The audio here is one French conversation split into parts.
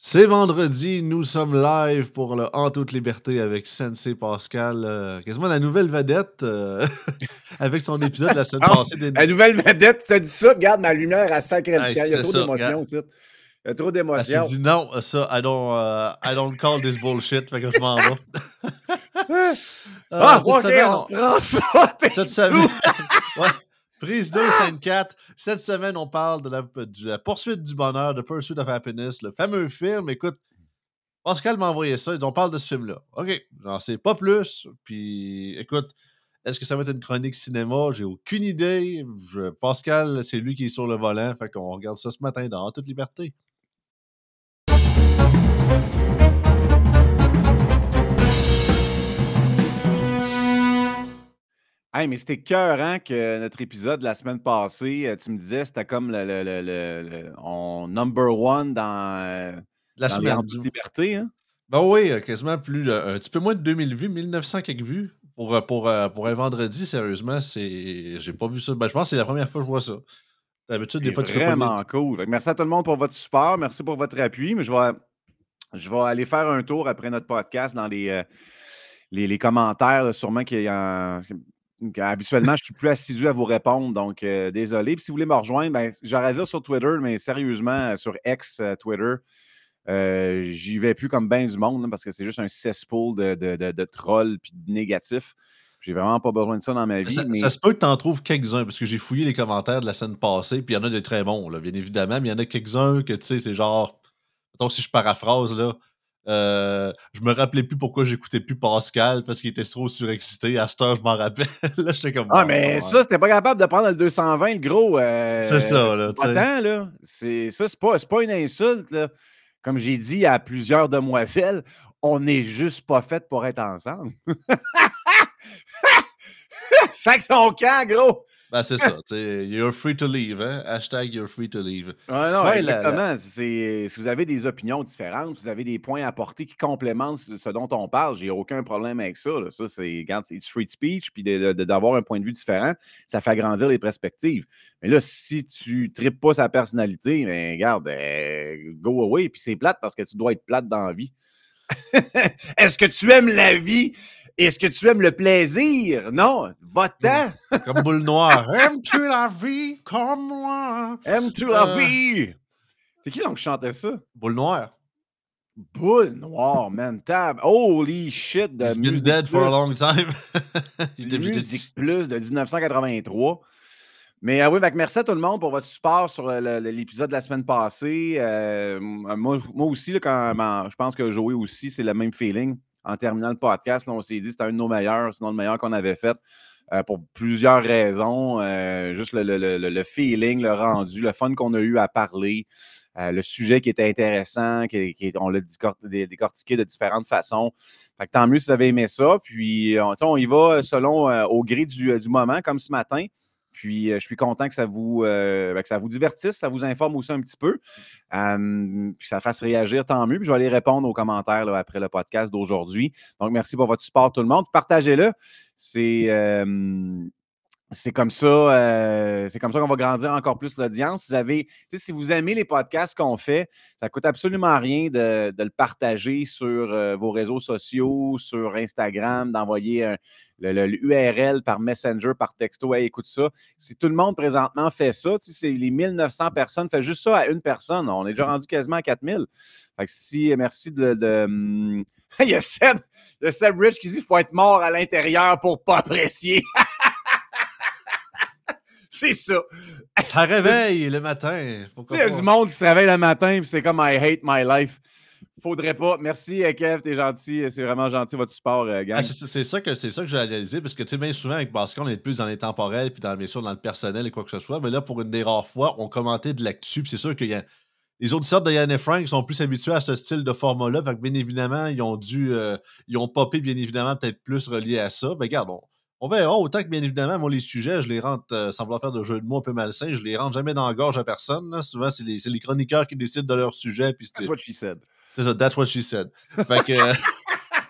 C'est vendredi, nous sommes live pour le En toute liberté avec Sensei Pascal, euh, quasiment la nouvelle vedette euh, avec son épisode de la semaine Ah, passée. des- La nouvelle vedette, t'as dit ça, regarde ma lumière à sacré Hey, Il y a trop d'émotions. Il y a trop Elle d'émotions. dit non, ça, I don't, euh, I don't call this bullshit, fait que je m'en vais. Euh, Ah, cette ok, semaine, on Cette semaine. Prise 2, scène 4. Cette semaine, on parle de la, poursuite du bonheur, de Pursuit of Happiness, le fameux film. Écoute, Pascal m'a envoyé ça. Ils ont parlé de ce film-là. OK, j'en sais pas plus. Puis, écoute, est-ce que ça va être une chronique cinéma? J'ai aucune idée. Je- Pascal, c'est lui qui est sur le volant. Fait qu'on regarde ça ce matin dans toute liberté. Hey, mais c'était cœur que notre épisode de la semaine passée, euh, tu me disais, c'était comme le, le- le- le- on number one dans, euh, La dans semaine. Toute liberté. Hein? Ben oui, euh, quasiment plus, de- un petit peu moins de 2000 vues, 1900 quelques vues. Pour, pour, pour un vendredi, sérieusement, c'est. J'ai pas vu ça. Ben, je pense que c'est la première fois que je vois ça. D'habitude, des fois, tu pas vraiment cool. Fait que Merci à tout le monde pour votre support. Merci pour votre appui. Mais je vais, je vais aller faire un tour après notre podcast dans les, euh, les, les commentaires. là, sûrement qu'il y a. Habituellement, je suis plus assidu à vous répondre, donc euh, désolé. Puis si vous voulez me rejoindre, ben, j'aurais à dire sur Twitter, mais sérieusement, sur X euh, Twitter, euh, j'y vais plus comme bien du monde là, parce que c'est juste un cesspool de, de, de, de trolls puis de négatifs. J'ai vraiment pas besoin de ça dans ma vie. Ça, mais... ça se peut que tu en trouves quelques-uns, parce que j'ai fouillé les commentaires de la scène passée, puis il y en a des très bons, là, bien évidemment, mais il y en a quelques-uns que, tu sais, c'est genre. Mettons, si je paraphrase, là. Euh, je me rappelais plus pourquoi j'écoutais plus Pascal parce qu'il était trop surexcité. À cette heure, je m'en rappelle. là, j'étais comme. Ah, bon, mais ça, c'était pas capable de prendre le 220, le gros. euh, C'est ça, là, tant, là. C'est, ça, c'est pas, c'est pas une insulte, là. Comme j'ai dit à plusieurs demoiselles, on n'est juste pas fait pour être ensemble. Sac ton camp, gros! Ben, c'est ça. tu sais, You're free to leave, hein? Hashtag you're free to leave. Ah non, Ouais, la- exactement. C'est, si vous avez des opinions différentes, si vous avez des points à apporter qui complémentent ce dont on parle, j'ai aucun problème avec ça. là. Ça, c'est, it's free speech, puis de- de- d'avoir un point de vue différent, ça fait agrandir les perspectives. Mais là, si tu tripes pas sa personnalité, ben, regarde, euh, go away. Puis c'est plate parce que tu dois être plate dans la vie. Est-ce que tu aimes la vie? Est-ce que tu aimes le plaisir? Non, va-t'en! Comme boule noire. Aimes-tu la vie comme moi? Aimes-tu la Euh. vie? C'est qui donc qui chantait ça? Boule noire. Boule noire, man. Tab. Holy shit de He's been Musique dead for a Plus. long time. Musique Plus de 1983. Mais euh, oui, que merci à tout le monde pour votre support sur l'épisode de la semaine passée. Euh, moi, moi aussi, là, quand, ben, je pense que Joey aussi, c'est le même feeling. En terminant le podcast, on s'est dit que c'était un de nos meilleurs, sinon le meilleur qu'on avait fait. euh, pour plusieurs raisons. Euh, juste le, le- le- le feeling, le rendu, le fun qu'on a eu à parler, euh, le sujet qui était intéressant, qui, qui- on l'a décor- dé- décortiqué de différentes façons. Fait tant mieux si vous avez aimé ça. Puis, on, on y va selon au gré du, du moment, comme ce matin. Puis, je suis content que ça vous, ben, que ça vous divertisse, ça vous informe aussi un petit peu. Puis, ça fasse réagir, tant mieux. Puis, je vais aller répondre aux commentaires après le podcast d'aujourd'hui. Donc, merci pour votre support, tout le monde. Partagez-le. C'est. Euh, c'est comme ça, euh, c'est comme ça qu'on va grandir encore plus l'audience. Si vous avez, si vous aimez les podcasts qu'on fait, ça coûte absolument rien de, de le partager sur euh, vos réseaux sociaux, sur Instagram, d'envoyer un- le, le- par Messenger, par texto. Hey, écoute ça. Si tout le monde présentement fait ça, c'est les 1900 personnes, fait juste ça à une personne. On est déjà rendu quasiment à 4000. Fait que si, merci de. de, hum, il, y a Seb, il y a Seb Rich qui dit qu'il faut être mort à l'intérieur pour pas apprécier. c'est ça. Ça réveille le matin. Il y a du monde qui se réveille le matin c'est comme I hate my life. Faudrait pas. Merci, euh, Kev, t'es gentil. C'est vraiment gentil votre support, euh, gang. Ah, c'est ça que ça que j'ai réalisé parce que tu sais bien souvent avec Pascal on est plus dans les temporels puis dans bien sûr dans le personnel et quoi que ce soit mais là pour une des rares fois on commentait de l'actu puis c'est sûr qu'il y a les autres sortes de Yann et Frank sont plus habitués à ce style de format là fait que bien évidemment ils ont dû euh, ils ont popé bien évidemment peut-être plus relié à ça ben regarde on, on verra autant que bien évidemment moi les sujets je les rentre euh, sans vouloir faire de jeu de mots un peu malsain je les rentre jamais dans la gorge à personne là. souvent c'est les, c'est les chroniqueurs qui décident de leur sujet puis c'est That's what she said. c'est ça that's what she said fait que euh,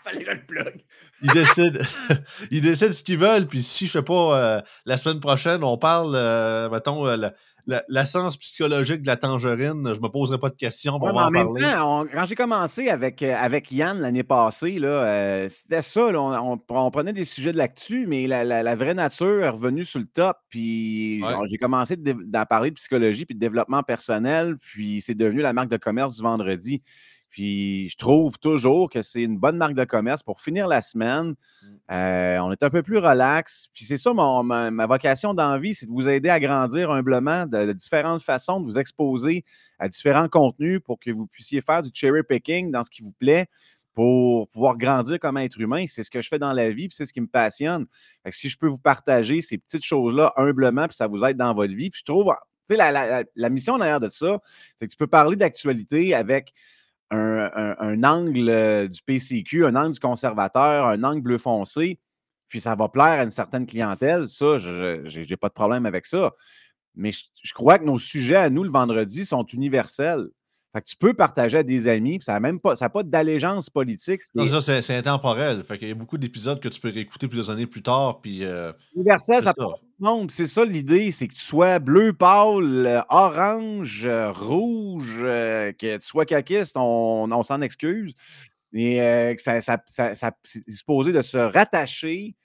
Fallait le plug. ils décident, ils décident ce qu'ils veulent. Puis si, je sais pas, euh, la semaine prochaine, on parle, euh, mettons, euh, la, la, science psychologique de la tangerine, je me poserai pas de questions. Ouais, en, même temps, quand j'ai commencé avec, euh, avec Yann l'année passée, euh, c'était ça. on, prenait des sujets de l'actu, mais la, vraie nature est revenue sur le top. Puis j'ai commencé d'en parler de psychologie puis de développement personnel. Puis c'est devenu la marque de commerce du vendredi. Puis je trouve toujours que c'est une bonne marque de commerce pour finir la semaine. Mmh. Euh, on est un peu plus relax. Puis c'est ça, ma, vocation d'envie, c'est de vous aider à grandir humblement de, différentes façons, de vous exposer à différents contenus pour que vous puissiez faire du cherry picking dans ce qui vous plaît pour pouvoir grandir comme être humain. C'est ce que je fais dans la vie, puis c'est ce qui me passionne. si je peux vous partager ces petites choses-là humblement, puis ça vous aide dans votre vie, puis je trouve, tu sais, la, la, la, mission derrière de ça, c'est que tu peux parler d'actualité avec un, angle euh, du PCQ, un angle du conservateur, un angle bleu foncé, puis ça va plaire à une certaine clientèle. Ça, je pas de problème avec ça. Mais je, crois que nos sujets à nous le vendredi sont universels. Fait que tu peux partager à des amis, ça n'a même pas, ça pas d'allégeance politique. C'est intemporel. Fait qu'il y a beaucoup d'épisodes que tu peux réécouter plusieurs années plus tard. Puis, euh, Universel, ça, C'est ça l'idée, c'est que tu sois bleu pâle, orange, rouge, euh, que tu sois caquiste, on, on s'en excuse. Et euh, que ça, ça, c'est supposé de se rattacher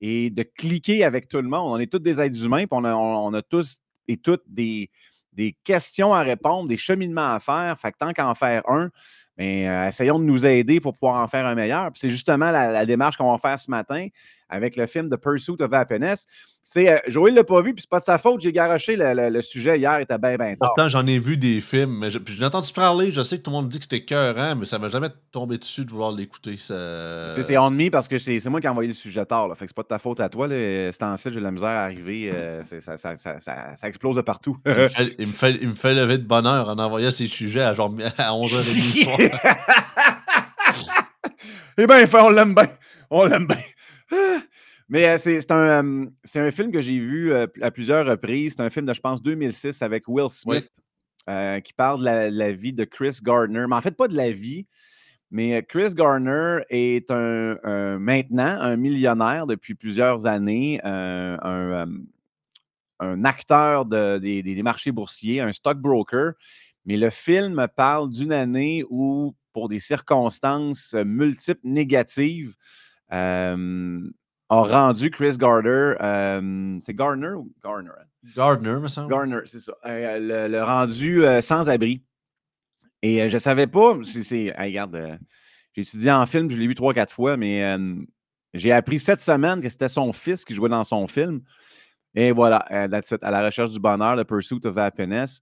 et de cliquer avec tout le monde. On est tous des êtres humains, puis on on a tous et toutes des, des questions à répondre, des cheminements à faire. Fait que tant qu'en faire un, mais euh, essayons de nous aider pour pouvoir en faire un meilleur. c'est justement la, démarche qu'on va faire ce matin avec le film The Pursuit of Happiness. C'est, euh, Joël ne l'a pas vu, puis c'est pas de sa faute. J'ai garoché le, sujet hier, il était bien, bien tard. Pourtant, j'en ai vu des films, mais j'ai entendu parler. Je sais que tout le monde dit que c'était cœurant, mais ça m'a jamais tombé dessus de vouloir l'écouter. Ça... C'est on me parce que c'est moi qui ai envoyé le sujet tard. Là. Fait que c'est pas de ta faute à toi. C'est en j'ai de la misère à arriver. Euh, ça, ça, ça, ça, explose de partout. il, me fait, il, me fait, il, me fait, lever de bonheur en envoyant ses sujets à, genre, à 11h30 du soir. eh bien, on l'aime bien. On l'aime bien. Mais euh, c'est un, euh, un, film que j'ai vu euh, à plusieurs reprises. C'est un film de, je pense, 2006 avec Will Smith qui parle de la, vie de Chris Gardner. Mais en fait, pas de la vie, mais Chris Gardner est un, maintenant un millionnaire depuis plusieurs années, un, un acteur de, des, des, marchés boursiers, un stockbroker. Mais le film parle d'une année où, pour des circonstances multiples négatives, a rendu Chris Gardner, euh, c'est Gardner ou Garner? Hein? Gardner, me semble. Gardner, c'est ça. Euh, le, rendu euh, sans abri. Et je ne savais pas, c'est, regarde, j'ai étudié en film, je l'ai vu trois, quatre fois, mais j'ai appris cette semaine que c'était son fils qui jouait dans son film. Et voilà, à la recherche du bonheur, The Pursuit of Happiness.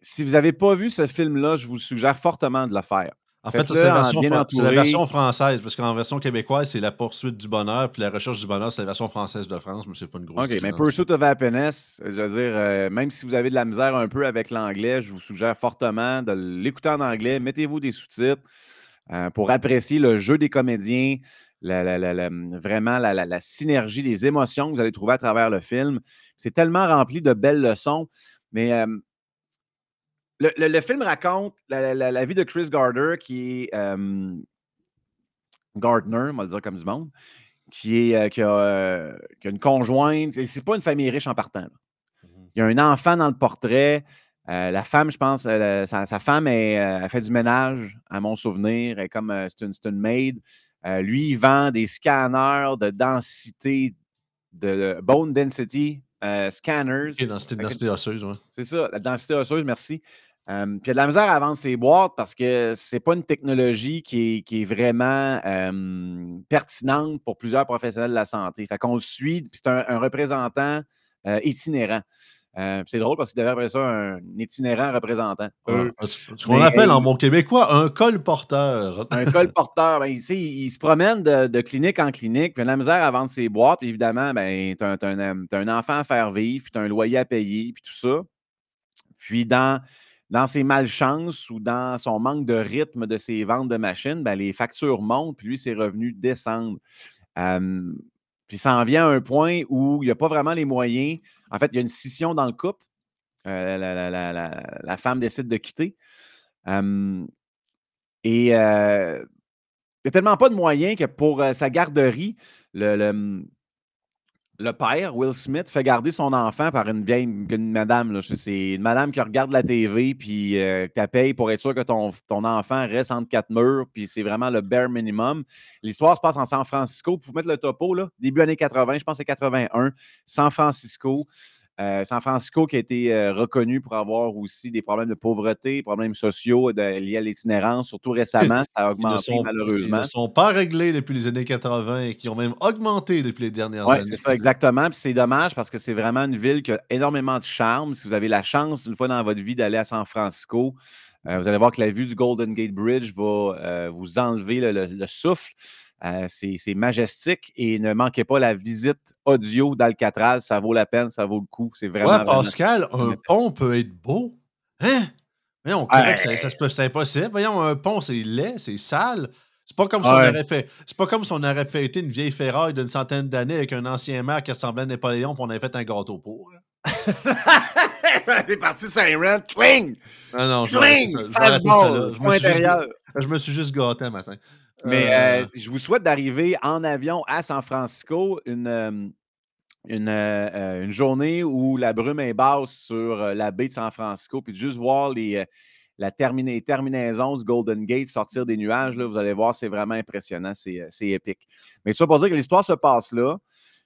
si vous n'avez pas vu ce film-là, je vous suggère fortement de le faire. En fait, c'est la, version française, parce qu'en version québécoise, c'est la poursuite du bonheur, puis la recherche du bonheur, c'est la version française de France, mais c'est pas une grosse OK, mais Pursuit of Happiness, je veux dire, euh, même si vous avez de la misère un peu avec l'anglais, je vous suggère fortement de l'écouter en anglais. Mettez-vous des sous-titres euh, pour apprécier le jeu des comédiens, vraiment la, synergie des émotions que vous allez trouver à travers le film. C'est tellement rempli de belles leçons, mais euh, le, film raconte la, vie de Chris Gardner, qui est Gardner, on va le dire comme du monde, qui, est, euh, qui, a, euh, qui, a, une conjointe. C'est pas une famille riche en partant. Mmh Il y a un enfant dans le portrait. Euh, la femme, je pense, sa, femme, elle fait du ménage, à mon souvenir. Elle comme c'est une, une, maid. lui, il vend des scanners de densité, de bone density scanners. Densité, densité osseuse, oui. C'est ça, la densité osseuse, merci. Euh, puis il y a de la misère à vendre ces boîtes parce que ce n'est pas une technologie qui est, vraiment pertinente pour plusieurs professionnels de la santé. Fait qu'on le suit, puis c'est un, représentant euh, itinérant. Euh, c'est drôle parce qu'il devrait appeler ça un itinérant représentant. ce qu'on appelle en bon québécois un colporteur. un colporteur. Ben, il, se promène de, clinique en clinique, puis il a de la misère à vendre ses boîtes. Puis évidemment, ben, tu as, un enfant à faire vivre, puis tu as un loyer à payer, puis tout ça. Puis dans dans ses malchances ou dans son manque de rythme de ses ventes de machines, ben, les factures montent, puis lui, ses revenus descendent. puis ça en vient à un point où il n'y a pas vraiment les moyens. En fait, il y a une scission dans le couple. Euh, la, femme décide de quitter. et euh, il n'y a tellement pas de moyens que pour euh, sa garderie, le, le père, Will Smith, fait garder son enfant par une vieille madame. C'est une madame qui regarde la TV puis euh, tu payes pour être sûr que ton, ton enfant reste entre quatre murs, puis c'est vraiment le bare minimum. L'histoire se passe en San Francisco. Pour vous mettre le topo, là, début années 80, je pense que c'est 81, San Francisco. Euh, San Francisco qui a été euh, reconnu pour avoir aussi des problèmes de pauvreté, problèmes sociaux liés à l'itinérance, surtout récemment, ça a augmenté malheureusement. Ils ne sont pas réglés depuis les années 80 et qui ont même augmenté depuis les dernières années. Oui, c'est ça, exactement. Puis c'est dommage parce que c'est vraiment une ville qui a énormément de charme. Si vous avez la chance, une fois dans votre vie, d'aller à San Francisco, euh, vous allez voir que la vue du Golden Gate Bridge va vous enlever le souffle. Euh, c'est majestique et ne manquez pas la visite audio d'Alcatraz. Ça vaut la peine, ça vaut le coup. C'est vraiment. Ouais, Pascal, un pont peut être beau. Hein? Voyons, ça, c'est impossible. Voyons, un pont, c'est laid, c'est sale. C'est pas comme si on aurait fait. C'est pas comme si on aurait fêté une vieille ferraille d'une centaine d'années avec un ancien maire qui ressemblait à Napoléon et on avait fait un gâteau pour. T'es parti Saint-Rent, cling! Ah non, je, cling! Je, je, je, me suis juste gâté un matin. Mais euh, je vous souhaite d'arriver en avion à San Francisco une, une, journée où la brume est basse sur la baie de San Francisco, puis de juste voir les, la terminaison du Golden Gate sortir des nuages. Là, vous allez voir, c'est vraiment impressionnant, c'est épique. Mais ça pour dire que l'histoire se passe là,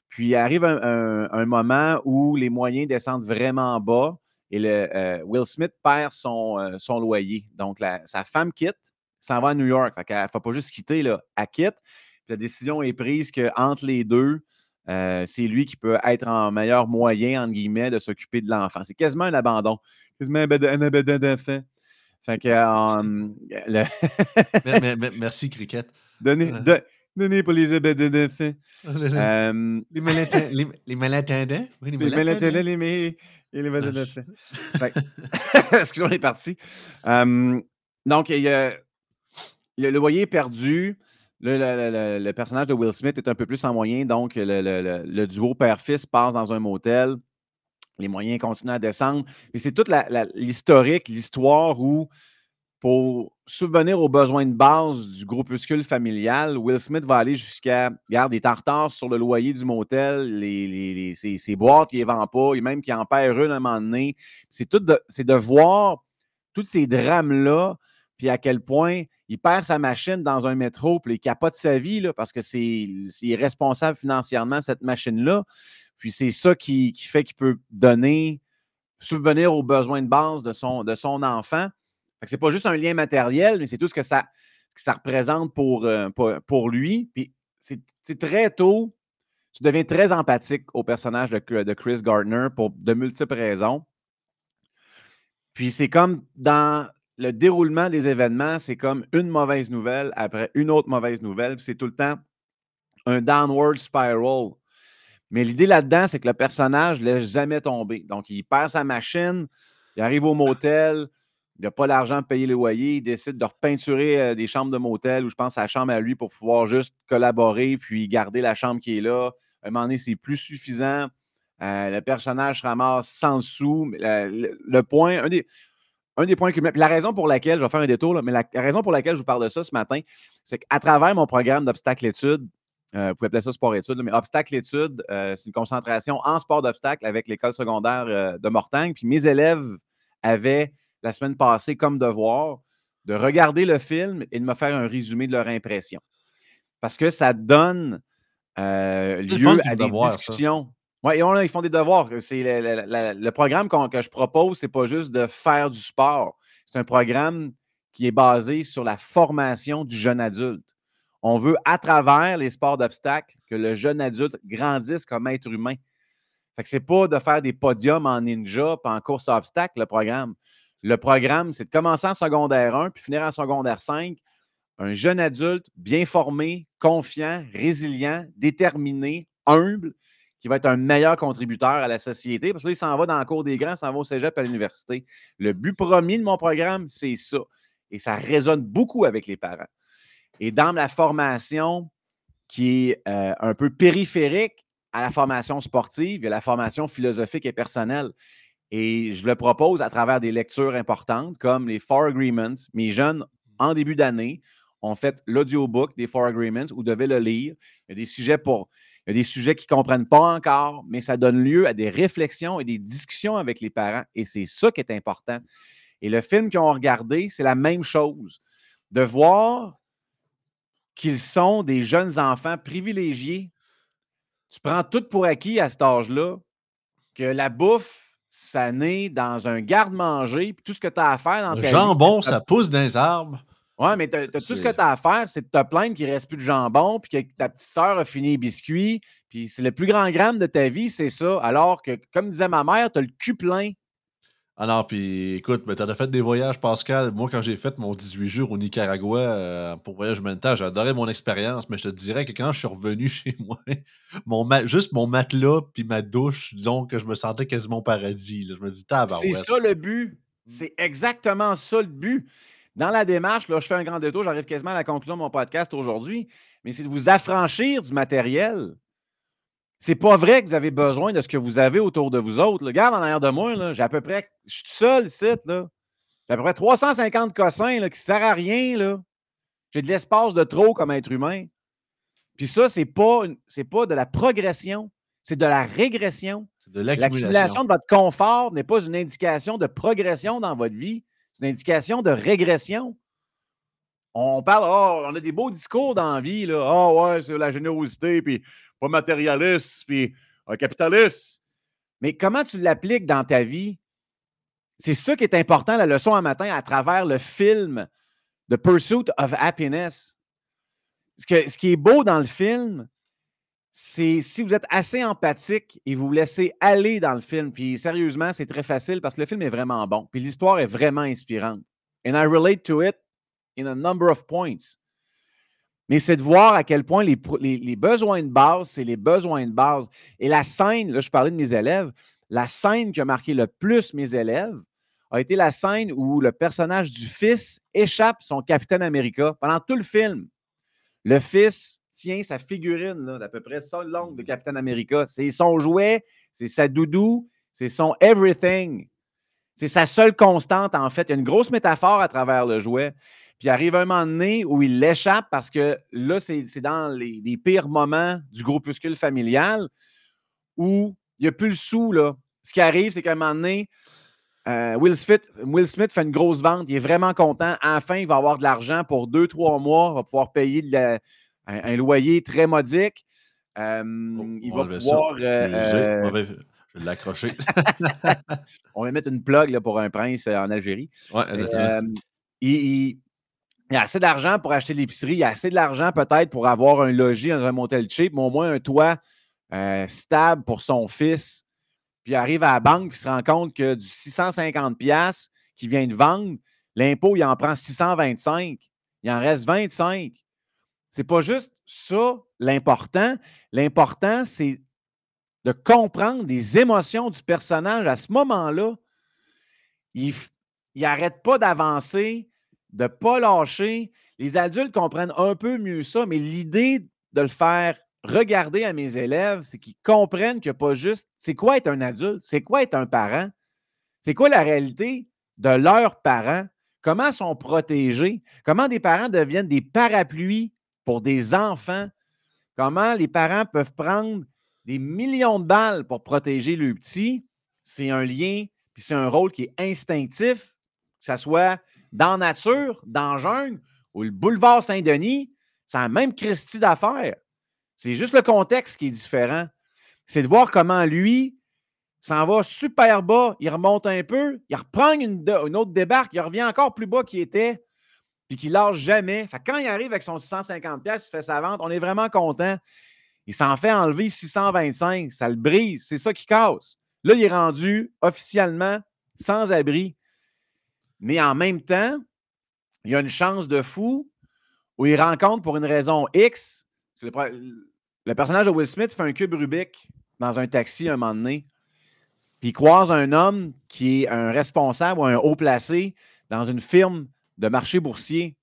puis arrive un, moment où les moyens descendent vraiment bas et le, Will Smith perd son, son loyer. Donc, sa femme quitte s'en va à New York. Elle ne faut pas juste quitter, là, elle quitte. la décision est prise qu'entre les deux, euh, c'est lui qui peut être en meilleur moyen, entre guillemets, de s'occuper de l'enfant. C'est quasiment un abandon. Quasiment un abandon d'enfant. Fait que. Merci, Cricket. Donnez, euh. donnez pour les abandons d'enfants. Euh, les, malentendants. Les malentendants. Les malentendants, les, abandons d'enfants. Excusez-moi, on est parti. donc, il y a le loyer est perdu. Le, personnage de Will Smith est un peu plus en moyen, donc le, duo père-fils passe dans un motel. Les moyens continuent à descendre. Et c'est toute l'historique, l'histoire où, pour subvenir aux besoins de base du groupuscule familial, Will Smith va aller jusqu'à. Regarde, il est en retard sur le loyer du motel, les, ses, boîtes, il ne les vend pas, et même qu'il en perd une à un moment donné. C'est de, de voir tous ces drames-là, puis à quel point il perd sa machine dans un métro, puis il capote sa vie là, parce que c'est responsable financièrement, cette machine-là. Puis c'est ça qui, fait qu'il peut donner, subvenir aux besoins de base de son, de son enfant. Ce n'est pas juste un lien matériel, mais c'est tout ce que ça, ça représente pour, euh, pour, lui. Puis c'est très tôt, tu deviens très empathique au personnage de, de Chris Gardner pour de multiples raisons. Puis c'est comme dans le déroulement des événements, c'est comme une mauvaise nouvelle après une autre mauvaise nouvelle. C'est tout le temps un downward spiral. Mais l'idée là-dedans, c'est que le personnage ne laisse jamais tomber. Donc, il perd sa machine, il arrive au motel, il n'a pas l'argent de payer le loyer, il décide de repeinturer euh, des chambres de motel ou je pense à la chambre à lui pour pouvoir juste collaborer puis garder la chambre qui est là. À un moment donné, c'est plus suffisant. Euh, le personnage se ramasse sans sous. Le, le, point, un des, un des points que. La raison pour laquelle, je vais faire un détour, mais la, raison pour laquelle je vous parle de ça ce matin, c'est qu'à travers mon programme d'obstacle-études, euh, vous pouvez appeler ça sport-études, mais obstacle-études, euh, c'est une concentration en sport d'obstacle avec l'école secondaire euh, de Mortagne. Puis mes élèves avaient, la semaine passée, comme devoir, de regarder le film et de me faire un résumé de leur impression. Parce que ça donne lieu à des discussions. Oui, ils font des devoirs. C'est le, programme que je propose, c'est pas juste de faire du sport. C'est un programme qui est basé sur la formation du jeune adulte. On veut, à travers les sports d'obstacles, que le jeune adulte grandisse comme être humain. Fait que c'est pas de faire des podiums en ninja pas en course à le programme. Le programme, c'est de commencer en secondaire 1 puis finir en secondaire 5. Un jeune adulte bien formé, confiant, résilient, déterminé, humble, qui va être un meilleur contributeur à la société parce qu'il s'en va dans la cour des grands, s'en va au cégep à l'université. Le but premier de mon programme, c'est ça. Et ça résonne beaucoup avec les parents. Et dans la formation qui est euh, un peu périphérique à la formation sportive, il y a la formation philosophique et personnelle. Et je le propose à travers des lectures importantes comme les Four Agreements. Mes jeunes, en début d'année, ont fait l'audiobook des Four Agreements ou devaient le lire. Il y a des sujets pour Il y a des sujets qu'ils ne comprennent pas encore, mais ça donne lieu à des réflexions et des discussions avec les parents. Et c'est ça qui est important. Et le film qu'ils ont regardé, c'est la même chose. De voir qu'ils sont des jeunes enfants privilégiés. Tu prends tout pour acquis à cet âge-là, que la bouffe, ça naît dans un garde-manger, puis tout ce que tu as à faire dans le ta jambon, ça pousse dans les arbres. Oui, mais tout ce que tu as à faire, c'est de te plaindre qu'il ne reste plus de jambon, puis que ta petite sœur a fini les biscuits, puis c'est le plus grand gramme de ta vie, c'est ça. Alors que, comme disait ma mère, tu as le cul plein ah non, puis écoute, ben, tu as fait des voyages, Pascal. Moi, quand j'ai fait mon 18 jours au Nicaragua euh, pour voyage humanitaire, j'ai adoré mon expérience, mais je te dirais que quand je suis revenu chez moi, mon juste mon matelas puis ma douche, disons que je me sentais quasiment au paradis. Je me dis, C'est ça le but. C'est exactement ça le but. Dans la démarche, là, je fais un grand détour, j'arrive quasiment à la conclusion de mon podcast aujourd'hui, mais c'est de vous affranchir du matériel. C'est pas vrai que vous avez besoin de ce que vous avez autour de vous autres. Regarde en arrière de moi, j'ai à peu près. Je suis seul ici, là. J'ai à peu près 350 cossins là, qui ne servent à rien. Là. J'ai de l'espace de trop comme être humain. Puis ça, c'est pas, pas de la progression, c'est de la régression. C'est de l'accumulation. de votre confort n'est pas une indication de progression dans votre vie, c'est une indication de régression. On parle, oh, on a des beaux discours dans la vie, là. Oh, ouais, c'est la générosité, puis pas matérialiste, puis un capitaliste. Mais comment tu l'appliques dans ta vie? C'est ça qui est important, la leçon à matin, à travers le film The Pursuit of Happiness. Ce, que, ce qui est beau dans le film, c'est si vous êtes assez empathique et vous vous laissez aller dans le film, puis sérieusement, c'est très facile parce que le film est vraiment bon, puis l'histoire est vraiment inspirante. And I relate to it in a number of points mais c'est de voir à quel point les, besoins de base, c'est les besoins de base. Et la scène, là, je parlais de mes élèves, la scène qui a marqué le plus mes élèves a été la scène où le personnage du fils échappe son Capitaine America pendant tout le film. Le fils tient sa figurine d'à peu près ça longue de Capitaine America. C'est son jouet, c'est sa doudou, c'est son everything. C'est sa seule constante, en fait. Il y a une grosse métaphore à travers le jouet. Puis il arrive un moment donné où il l'échappe parce que là, c'est dans les, pires moments du groupuscule familial où il n'y a plus le sou. Là. Ce qui arrive, c'est qu'à un moment donné, euh, Will, Smith, Will, Smith, fait une grosse vente. Il est vraiment content. Enfin, il va avoir de l'argent pour deux, trois mois. Il va pouvoir payer un, loyer très modique. Euh, il va pouvoir. Euh, je vais l'accrocher. on va mettre une plug là, pour un prince en Algérie. Ouais, il, il y a assez d'argent pour acheter l'épicerie, il a assez de l'argent peut-être pour avoir un logis dans un motel cheap, mais au moins un toit euh, stable pour son fils. Puis il arrive à la banque et se rend compte que du 650$ qu'il vient de vendre, l'impôt, il en prend 625. Il en reste 25. C'est pas juste ça l'important. L'important, c'est de comprendre les émotions du personnage à ce moment-là. Il n'arrête pas d'avancer de ne pas lâcher. Les adultes comprennent un peu mieux ça, mais l'idée de le faire regarder à mes élèves, c'est qu'ils comprennent que pas juste c'est quoi être un adulte, c'est quoi être un parent, c'est quoi la réalité de leurs parents, comment sont protégés, comment des parents deviennent des parapluies pour des enfants, comment les parents peuvent prendre des millions de balles pour protéger le petit. C'est un lien, puis c'est un rôle qui est instinctif, que ce soit dans nature, dans jungle ou le boulevard Saint-Denis, c'est la même Christie d'affaires. C'est juste le contexte qui est différent. C'est de voir comment lui s'en va super bas, il remonte un peu, il reprend une, autre débarque, il revient encore plus bas qu'il était, puis qu'il lâche jamais. Fait quand il arrive avec son 650$, il fait sa vente, on est vraiment content. Il s'en fait enlever 625, ça le brise, c'est ça qui casse. Là, il est rendu officiellement sans abri. Mais en même temps, il y a une chance de fou où il rencontre pour une raison X. Le, personnage de Will Smith fait un cube Rubik dans un taxi un moment donné. Puis il croise un homme qui est un responsable ou un haut placé dans une firme de marché boursier.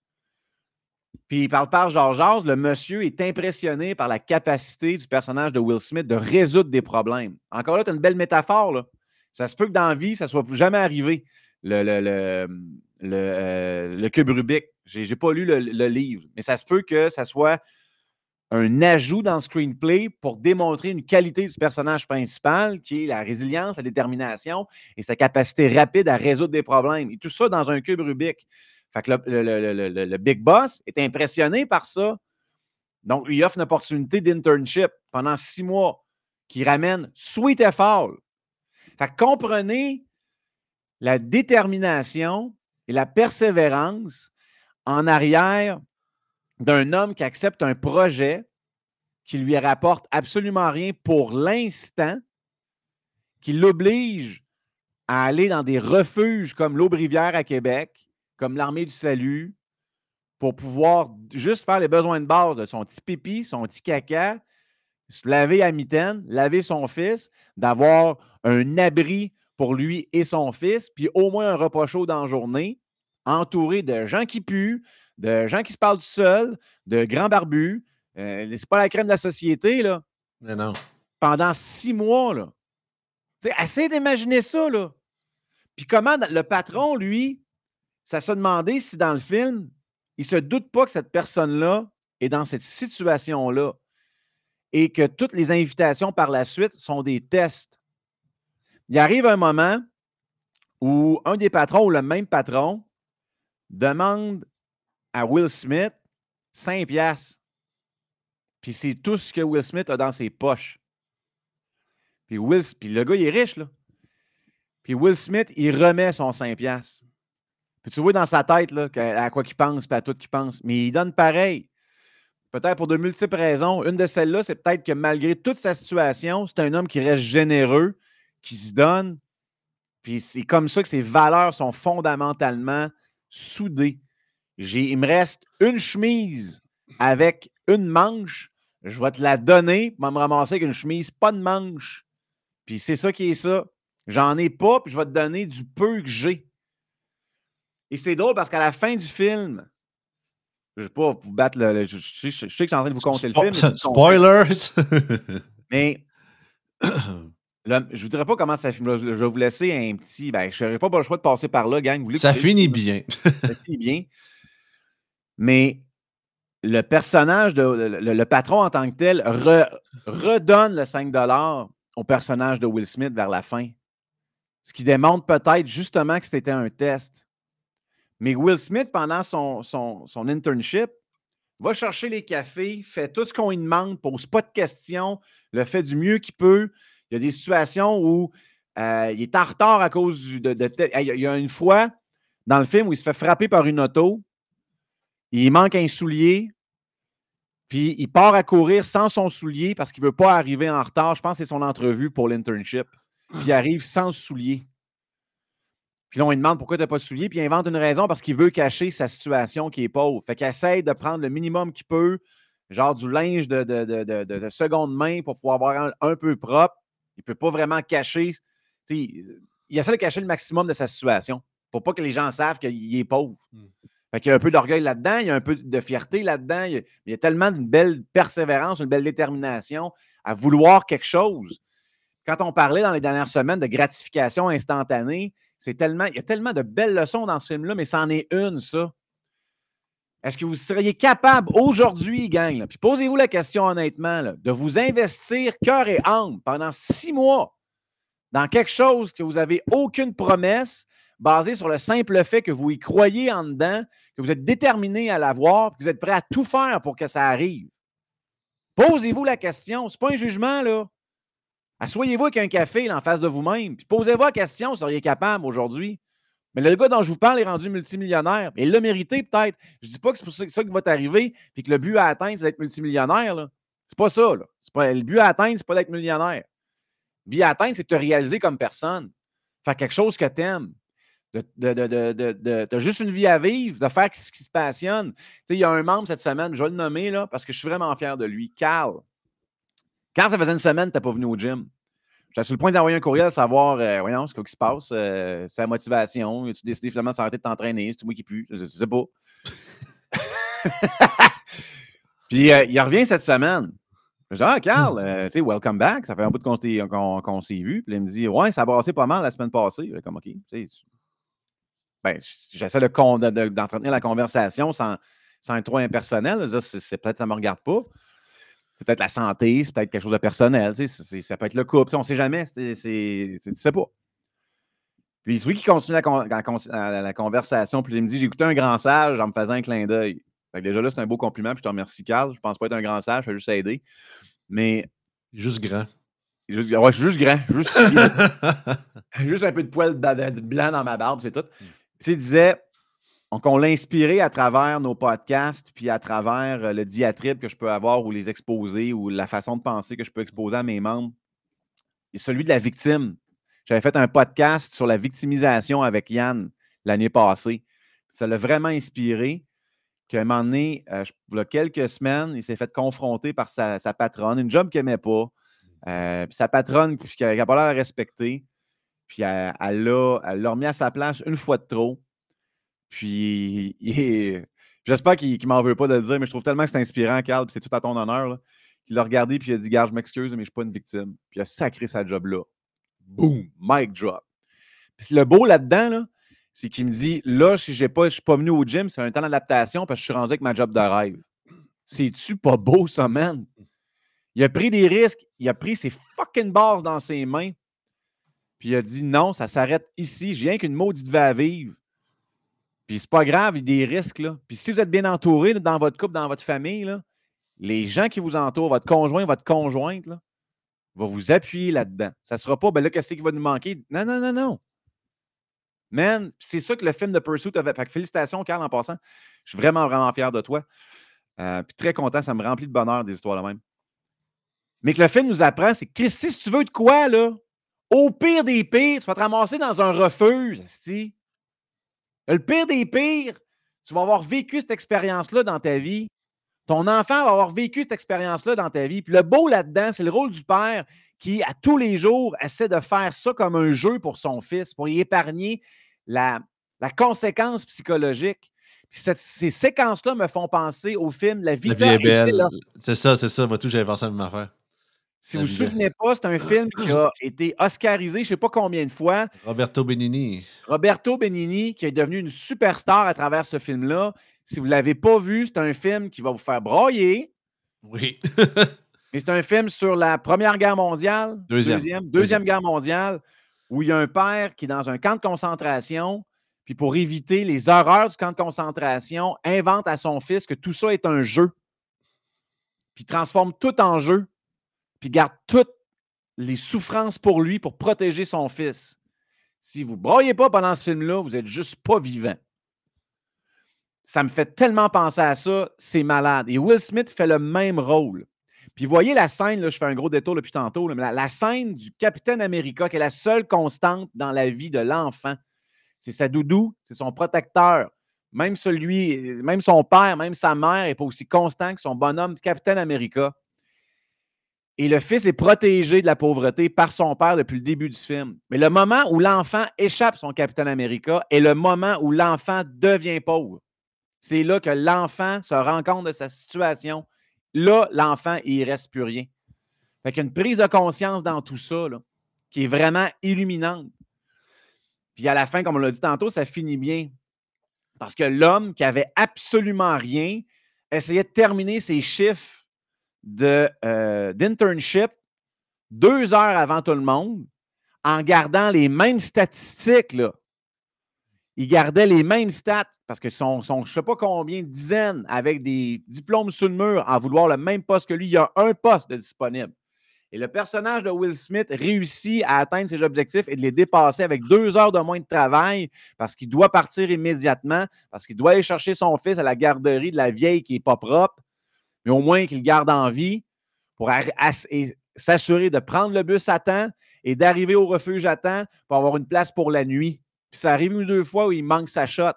Puis il parle par Georges le monsieur est impressionné par la capacité du personnage de Will Smith de résoudre des problèmes. Encore là, tu as une belle métaphore. Là. Ça se peut que dans la vie, ça ne soit jamais arrivé le, le, le, le, euh, cube Rubik. Je n'ai pas lu le, livre, mais ça se peut que ça soit un ajout dans le screenplay pour démontrer une qualité du personnage principal qui est la résilience, la détermination et sa capacité rapide à résoudre des problèmes. Et tout ça dans un cube Rubik. Le, Big Boss est impressionné par ça. Donc, lui offre une opportunité d'internship pendant six mois qui ramène Sweet et Fall. Fait comprenez la détermination et la persévérance en arrière d'un homme qui accepte un projet qui lui rapporte absolument rien pour l'instant, qui l'oblige à aller dans des refuges comme l'Aubrivière à Québec, comme l'Armée du Salut, pour pouvoir juste faire les besoins de base de son petit pipi, son petit caca, se laver à mitaine, laver son fils, d'avoir un abri pour lui et son fils, puis au moins un repas chaud dans la journée, entouré de gens qui puent, de gens qui se parlent tout seuls, de grands barbus. Euh, c'est pas la crème de la société, là. Mais non. Pendant six mois, là. C'est assez d'imaginer ça, là. Puis comment le patron, lui, ça se demandé si dans le film, il se doute pas que cette personne-là est dans cette situation-là et que toutes les invitations par la suite sont des tests. Il arrive un moment où un des patrons ou le même patron demande à Will Smith 5 piastres. Puis c'est tout ce que Will Smith a dans ses poches. Puis, Will, puis le gars, il est riche, là. Puis Will Smith, il remet son 5 piastres. Puis tu vois dans sa tête, là, à quoi qu'il pense, puis à tout qu'il pense. Mais il donne pareil. Peut-être pour de multiples raisons. Une de celles-là, c'est peut-être que malgré toute sa situation, c'est un homme qui reste généreux, qui se donne. Puis c'est comme ça que ses valeurs sont fondamentalement soudées il me reste une chemise avec une manche. Je vais te la donner pour me ramasser avec une chemise, pas de manche. Puis c'est ça qui est ça. J'en ai pas, puis je vais te donner du peu que j'ai. Et c'est drôle parce qu'à la fin du film, je ne vais pas vous battre le. je, sais que je suis en train de vous compter le film. Spoilers! mais je ne voudrais pas comment ça finit. Je vais vous laisser un petit. Ben, je n'aurais pas le choix de passer par là, gang. ça finit bien. ça finit bien. Mais le personnage, de, le, patron en tant que tel, redonne le 5 au personnage de Will Smith vers la fin. Ce qui démontre peut-être justement que c'était un test. Mais Will Smith, pendant son, son, internship, va chercher les cafés, fait tout ce qu'on lui demande, pose pas de questions, le fait du mieux qu'il peut. Il y a des situations où euh, il est en retard à cause. De, il y a une fois dans le film où il se fait frapper par une auto, il manque un soulier, puis il part à courir sans son soulier parce qu'il ne veut pas arriver en retard. Je pense que c'est son entrevue pour l'internship. Puis il arrive sans soulier. Puis là, on lui demande pourquoi tu n'as pas de soulier, puis il invente une raison parce qu'il veut cacher sa situation qui est pauvre. Fait qu'il essaie de prendre le minimum qu'il peut, genre du linge de, de, seconde main pour pouvoir avoir un, peu propre. Il ne peut pas vraiment cacher. Il essaie de cacher le maximum de sa situation pour pas que les gens savent qu'il est pauvre. Hmm. Fait qu'il y a un peu d'orgueil là-dedans, il y a un peu de fierté là-dedans, il, y a tellement d'une belle persévérance, une belle détermination à vouloir quelque chose. Quand on parlait dans les dernières semaines de gratification instantanée, c'est tellement, il y a tellement de belles leçons dans ce film-là, mais c'en est une, ça. Est-ce que vous seriez capable aujourd'hui, gang, puis posez-vous la question honnêtement, de vous investir cœur et âme pendant six mois dans quelque chose que vous n'avez aucune promesse, basé sur le simple fait que vous y croyez en dedans, que vous êtes déterminé à l'avoir, que vous êtes prêt à tout faire pour que ça arrive? Posez-vous la question. Ce n'est pas un jugement, là. Assoyez-vous avec un café en face de vous-même. Posez-vous la question, vous seriez capable aujourd'hui. Mais le gars dont je vous parle est rendu multimillionnaire. il l'a mérité peut-être. Je ne dis pas que c'est pour ça qui va t'arriver, puis que le but à atteindre, c'est d'être multimillionnaire. C'est pas ça. Là. Le but à atteindre, c'est pas d'être millionnaire. Le but à atteindre, c'est de te réaliser comme personne. Faire quelque chose que tu aimes de, de, juste une vie à vivre, de faire ce qui se passionne. il y a un membre cette semaine, je vais le nommer là, parce que je suis vraiment fier de lui, Carl. Carl, ça faisait une semaine tu n'es pas venu au gym. J'étais sur le point d'envoyer un courriel, savoir, euh, voyons, ce qui se passe, euh, sa motivation. Tu décidé finalement de s'arrêter de t'entraîner, c'est moi qui pue, je sais pas. Puis euh, il revient cette semaine. Je dis, ah, Carl, tu sais, welcome back. Ça fait un bout qu'on s'est vu. Puis il me dit, ouais, ça a brassé pas mal la semaine passée. Comme, OK, ben, j'essaie d'entretenir la conversation sans, sans être trop impersonnel. C'est peut-être que ça me regarde pas. C'est peut-être la santé, c'est peut-être quelque chose de personnel, ça peut être le couple, on ne sait jamais, tu ne sais pas. Puis celui qui continue la, conversation, puis il me dit J'ai écouté un grand sage en me faisant un clin d'œil. déjà là, c'est un beau compliment, puis je te remercie, Carl. Je pense pas être un grand sage, je vais juste aider. Mais. Juste grand. Juste, ouais, je suis juste grand. Juste, juste un peu de poil blanc dans ma barbe, c'est tout. Hmm. Tu il disait qu'on l'a inspiré à travers nos podcasts, puis à travers euh, le diatribe que je peux avoir ou les exposer ou la façon de penser que je peux exposer à mes membres. Et celui de la victime. J'avais fait un podcast sur la victimisation avec Yann l'année passée. Ça l'a vraiment inspiré qu'à un moment donné, euh, il y a quelques semaines, il s'est fait confronter par sa, patronne, une job qu'il n'aimait pas. Euh, sa patronne, qui n'a pas l'air à respecter, puis elle, l'a remis à sa place une fois de trop. Puis j'espère qu'il ne m'en veut pas de le dire, mais je trouve tellement que c'est inspirant, Carl, puis c'est tout à ton honneur. Il l'a regardé, puis il a dit Garde, je m'excuse, mais je ne suis pas une victime. Puis il a sacré sa job là boom, mic drop. Puis le beau là-dedans, c'est qu'il me dit là, si je ne suis pas venu au gym, c'est un temps d'adaptation parce que je suis rendu avec ma job de rêve. C'est-tu pas beau, ça, man? Il a pris des risques, il a pris ses fucking bases dans ses mains, puis il a dit non, ça s'arrête ici, j'ai rien qu'une maudite va à vivre. Puis c'est pas grave, il y a des risques, là. Puis si vous êtes bien entouré dans votre couple, dans votre famille, là, les gens qui vous entourent, votre conjoint, votre conjointe, là, va vous appuyer là-dedans. Ça ne sera pas, ben là, qu'est-ce qui va nous manquer? Non, non, non, non. Man, c'est ça que le film de Pursuit avait. Fait que félicitations, Carl, en passant. Je suis vraiment, vraiment fier de toi. Euh, puis très content, ça me remplit de bonheur des histoires là même. Mais que le film nous apprend, c'est Christy, si tu veux de quoi, là, au pire des pires, tu vas te ramasser dans un refuge, Le pire des pires, tu vas avoir vécu cette expérience-là dans ta vie. Ton enfant va avoir vécu cette expérience-là dans ta vie. Puis le beau là-dedans, c'est le rôle du père qui, à tous les jours, essaie de faire ça comme un jeu pour son fils, pour y épargner la, la conséquence psychologique. Puis ces séquences-là me font penser au film La vie, est belle. C'est ça, c'est ça. Moi, tout, j'avais pensé à la même affaire. Si vous ne vous souvenez pas, c'est un film qui a été oscarisé, je ne sais pas combien de fois. Roberto Benini. Roberto Benini, qui est devenu une superstar à travers ce film-là. Si vous ne l'avez pas vu, c'est un film qui va vous faire broyer. Oui. Mais c'est un film sur la Première Guerre mondiale. Deuxième. Deuxième, Guerre mondiale, où il y a un père qui est dans un camp de concentration, puis pour éviter les horreurs du camp de concentration, invente à son fils que tout ça est un jeu. Puis transforme tout en jeu, puis garde toutes les souffrances pour lui pour protéger son fils. Si vous ne broyez pas pendant ce film-là, vous n'êtes juste pas vivant. Ça me fait tellement penser à ça, c'est malade. Et Will Smith fait le même rôle. Puis voyez la scène, là, je fais un gros détour depuis tantôt, mais la, scène du Capitaine America, qui est la seule constante dans la vie de l'enfant. C'est sa doudou, c'est son protecteur. Même celui, même son père, même sa mère n'est pas aussi constant que son bonhomme Capitaine America. Et le fils est protégé de la pauvreté par son père depuis le début du film. Mais le moment où l'enfant échappe son Capitaine America est le moment où l'enfant devient pauvre. C'est là que l'enfant se rend compte de sa situation. Là, l'enfant, il ne reste plus rien. Fait qu'il une prise de conscience dans tout ça qui est vraiment illuminante. Puis à la fin, comme on l'a dit tantôt, ça finit bien. Parce que l'homme qui avait absolument rien essayait de terminer ses chiffres euh, d'internship deux heures avant tout le monde en gardant les mêmes statistiques. Là il gardait les mêmes stats parce que son, je ne sais pas combien, dizaines avec des diplômes sous le mur en vouloir le même poste que lui. Il y a un poste de disponible. Et le personnage de Will Smith réussit à atteindre ses objectifs et de les dépasser avec deux heures de moins de travail parce qu'il doit partir immédiatement, parce qu'il doit aller chercher son fils à la garderie de la vieille qui n'est pas propre, mais au moins qu'il garde en vie pour s'assurer de prendre le bus à temps et d'arriver au refuge à temps pour avoir une place pour la nuit. Puis ça arrive une ou deux fois où il manque sa shot.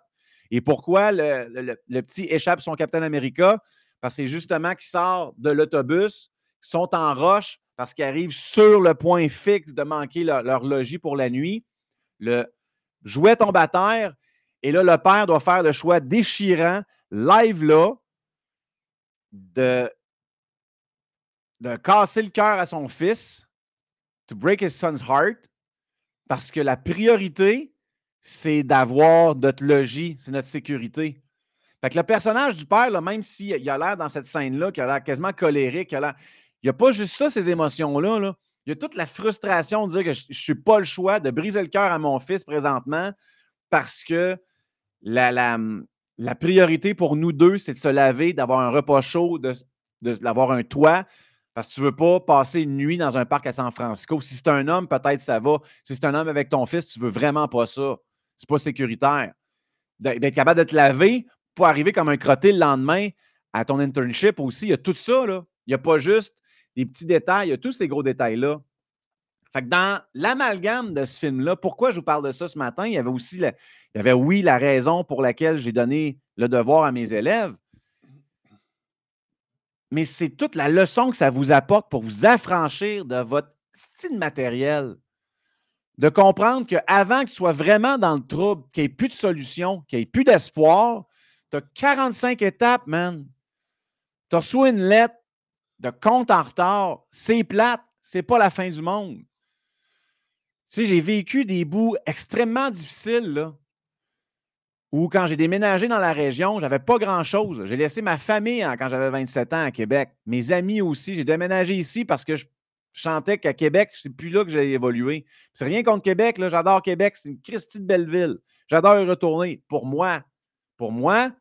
Et pourquoi le, petit échappe son Captain America? Parce que c'est justement qu'il sort de l'autobus, qu'ils sont en roche, parce qu'ils arrivent sur le point fixe de manquer leur, logis pour la nuit. Le jouet tombe à terre. Et là, le père doit faire le choix déchirant, live là, de, casser le cœur à son fils, to break his son's heart, parce que la priorité, c'est d'avoir notre logis, c'est notre sécurité. Fait que le personnage du père, là, même s'il a l'air dans cette scène-là, qu'il a l'air quasiment colérique, il n'y a pas juste ça, ces émotions-là. Là. Il y a toute la frustration de dire que je ne suis pas le choix de briser le cœur à mon fils présentement parce que la, la, la priorité pour nous deux, c'est de se laver, d'avoir un repas chaud, d'avoir un toit, parce que tu ne veux pas passer une nuit dans un parc à San Francisco. Si c'est un homme, peut-être ça va. Si c'est un homme avec ton fils, tu ne veux vraiment pas ça. C'est pas sécuritaire. D'être capable de te laver pour arriver comme un crotté le lendemain à ton internship aussi. Il y a tout ça, là. Il n'y a pas juste des petits détails, il y a tous ces gros détails-là. Fait que dans l'amalgame de ce film-là, pourquoi je vous parle de ça ce matin? Il y avait aussi, il y avait oui, la raison pour laquelle j'ai donné le devoir à mes élèves, mais c'est toute la leçon que ça vous apporte pour vous affranchir de votre style matériel. De comprendre qu'avant que tu sois vraiment dans le trouble, qu'il n'y ait plus de solution, qu'il n'y ait plus d'espoir, tu as 45 étapes, man. Tu reçois une lettre de compte en retard. C'est plate. C'est pas la fin du monde. Sais, j'ai vécu des bouts extrêmement difficiles, là, où quand j'ai déménagé dans la région, j'avais pas grand-chose. J'ai laissé ma famille quand j'avais 27 ans à Québec. Mes amis aussi. J'ai déménagé ici parce que je chantais qu'à Québec, c'est plus là que j'ai évolué. C'est rien contre Québec. J'adore Québec. C'est une Christie de belle ville. J'adore y retourner. Pour moi, pour moi,